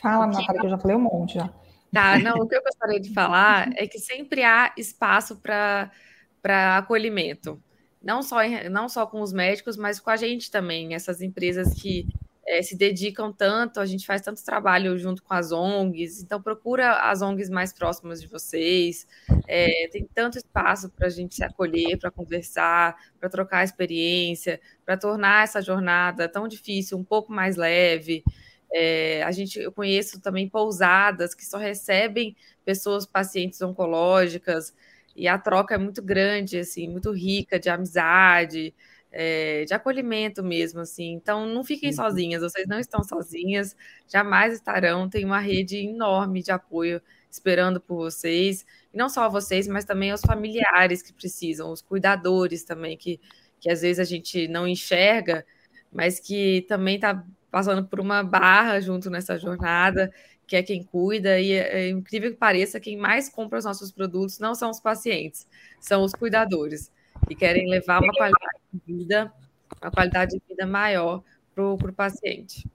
Fala, Natália, que eu já falei um monte já. Tá, não, o que eu gostaria de falar é que sempre há espaço para acolhimento. Não só, não só com os médicos, mas com a gente também, essas empresas que é, se dedicam tanto, a gente faz tanto trabalho junto com as ONGs, então procura as ONGs mais próximas de vocês, é, tem tanto espaço para a gente se acolher, para conversar, para trocar experiência, para tornar essa jornada tão difícil um pouco mais leve. É, a gente, eu conheço também pousadas que só recebem pessoas pacientes oncológicas e a troca é muito grande, assim, muito rica de amizade, é, de acolhimento mesmo, assim. Então, não fiquem uhum. sozinhas, vocês não estão sozinhas, jamais estarão. Tem uma rede enorme de apoio esperando por vocês, e não só vocês, mas também os familiares que precisam, os cuidadores também, que, que às vezes a gente não enxerga, mas que também está passando por uma barra junto nessa jornada, que é quem cuida, e é, é incrível que pareça, quem mais compra os nossos produtos não são os pacientes, são os cuidadores e querem levar uma qualidade de vida, uma qualidade de vida maior para o paciente.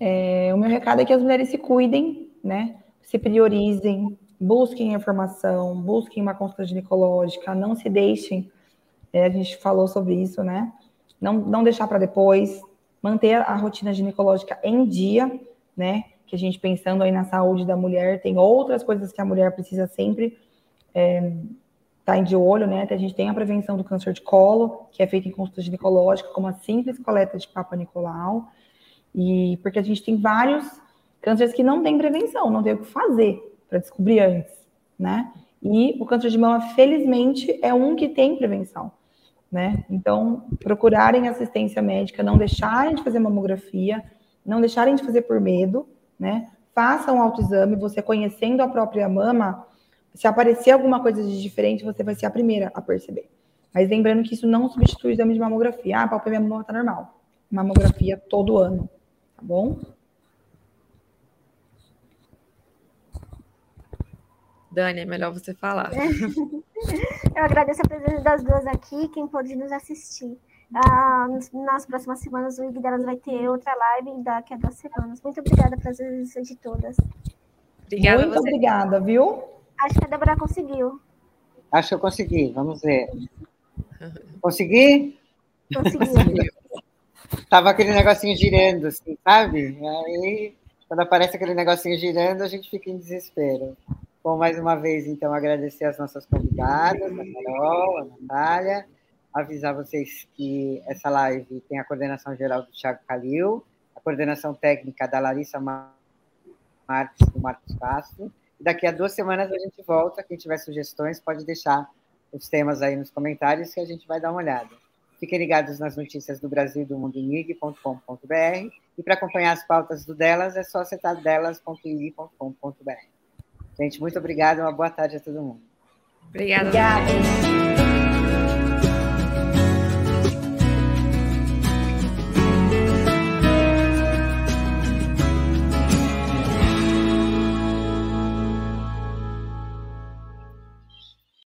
É, o meu recado é que as mulheres se cuidem, né? Se priorizem, busquem informação, busquem uma consulta ginecológica, não se deixem. É, a gente falou sobre isso, né? Não, não deixar para depois, manter a rotina ginecológica em dia, né? Que a gente pensando aí na saúde da mulher, tem outras coisas que a mulher precisa sempre é, tá de olho, né? A gente tem a prevenção do câncer de colo, que é feita em consulta ginecológica, como a simples coleta de Papa Nicolau, e porque a gente tem vários cânceres que não tem prevenção, não tem o que fazer para descobrir antes, né? E o câncer de mama, felizmente, é um que tem prevenção, né? Então, procurarem assistência médica, não deixarem de fazer mamografia, não deixarem de fazer por medo, né? Façam um autoexame, você conhecendo a própria mama, se aparecer alguma coisa de diferente, você vai ser a primeira a perceber. Mas lembrando que isso não substitui o exame de mamografia. Ah, a palpebra mama está normal. Mamografia todo ano, tá bom? Dani, é melhor você falar. Eu agradeço a presença das duas aqui, quem pode nos assistir. Ah, nas próximas semanas, o IG delas vai ter outra live daqui a duas semanas. Muito obrigada pela presença de todas. Obrigada Muito obrigada, viu? Acho que a Débora conseguiu. Acho que eu consegui, vamos ver. Consegui? Consegui. Tava aquele negocinho girando, assim, sabe? Aí quando aparece aquele negocinho girando, a gente fica em desespero. Bom, mais uma vez, então, agradecer as nossas convidadas, a Carol, a Natália, avisar vocês que essa live tem a coordenação geral do Thiago Calil, a coordenação técnica da Larissa Marques do Marcos Castro. Daqui a duas semanas a gente volta. Quem tiver sugestões pode deixar os temas aí nos comentários que a gente vai dar uma olhada. Fiquem ligados nas notícias do Brasil e do mundo em ig.com.br e para acompanhar as pautas do Delas é só acessar delas.ig.com.br. Gente, muito obrigada, uma boa tarde a todo mundo. Obrigada. Obrigada.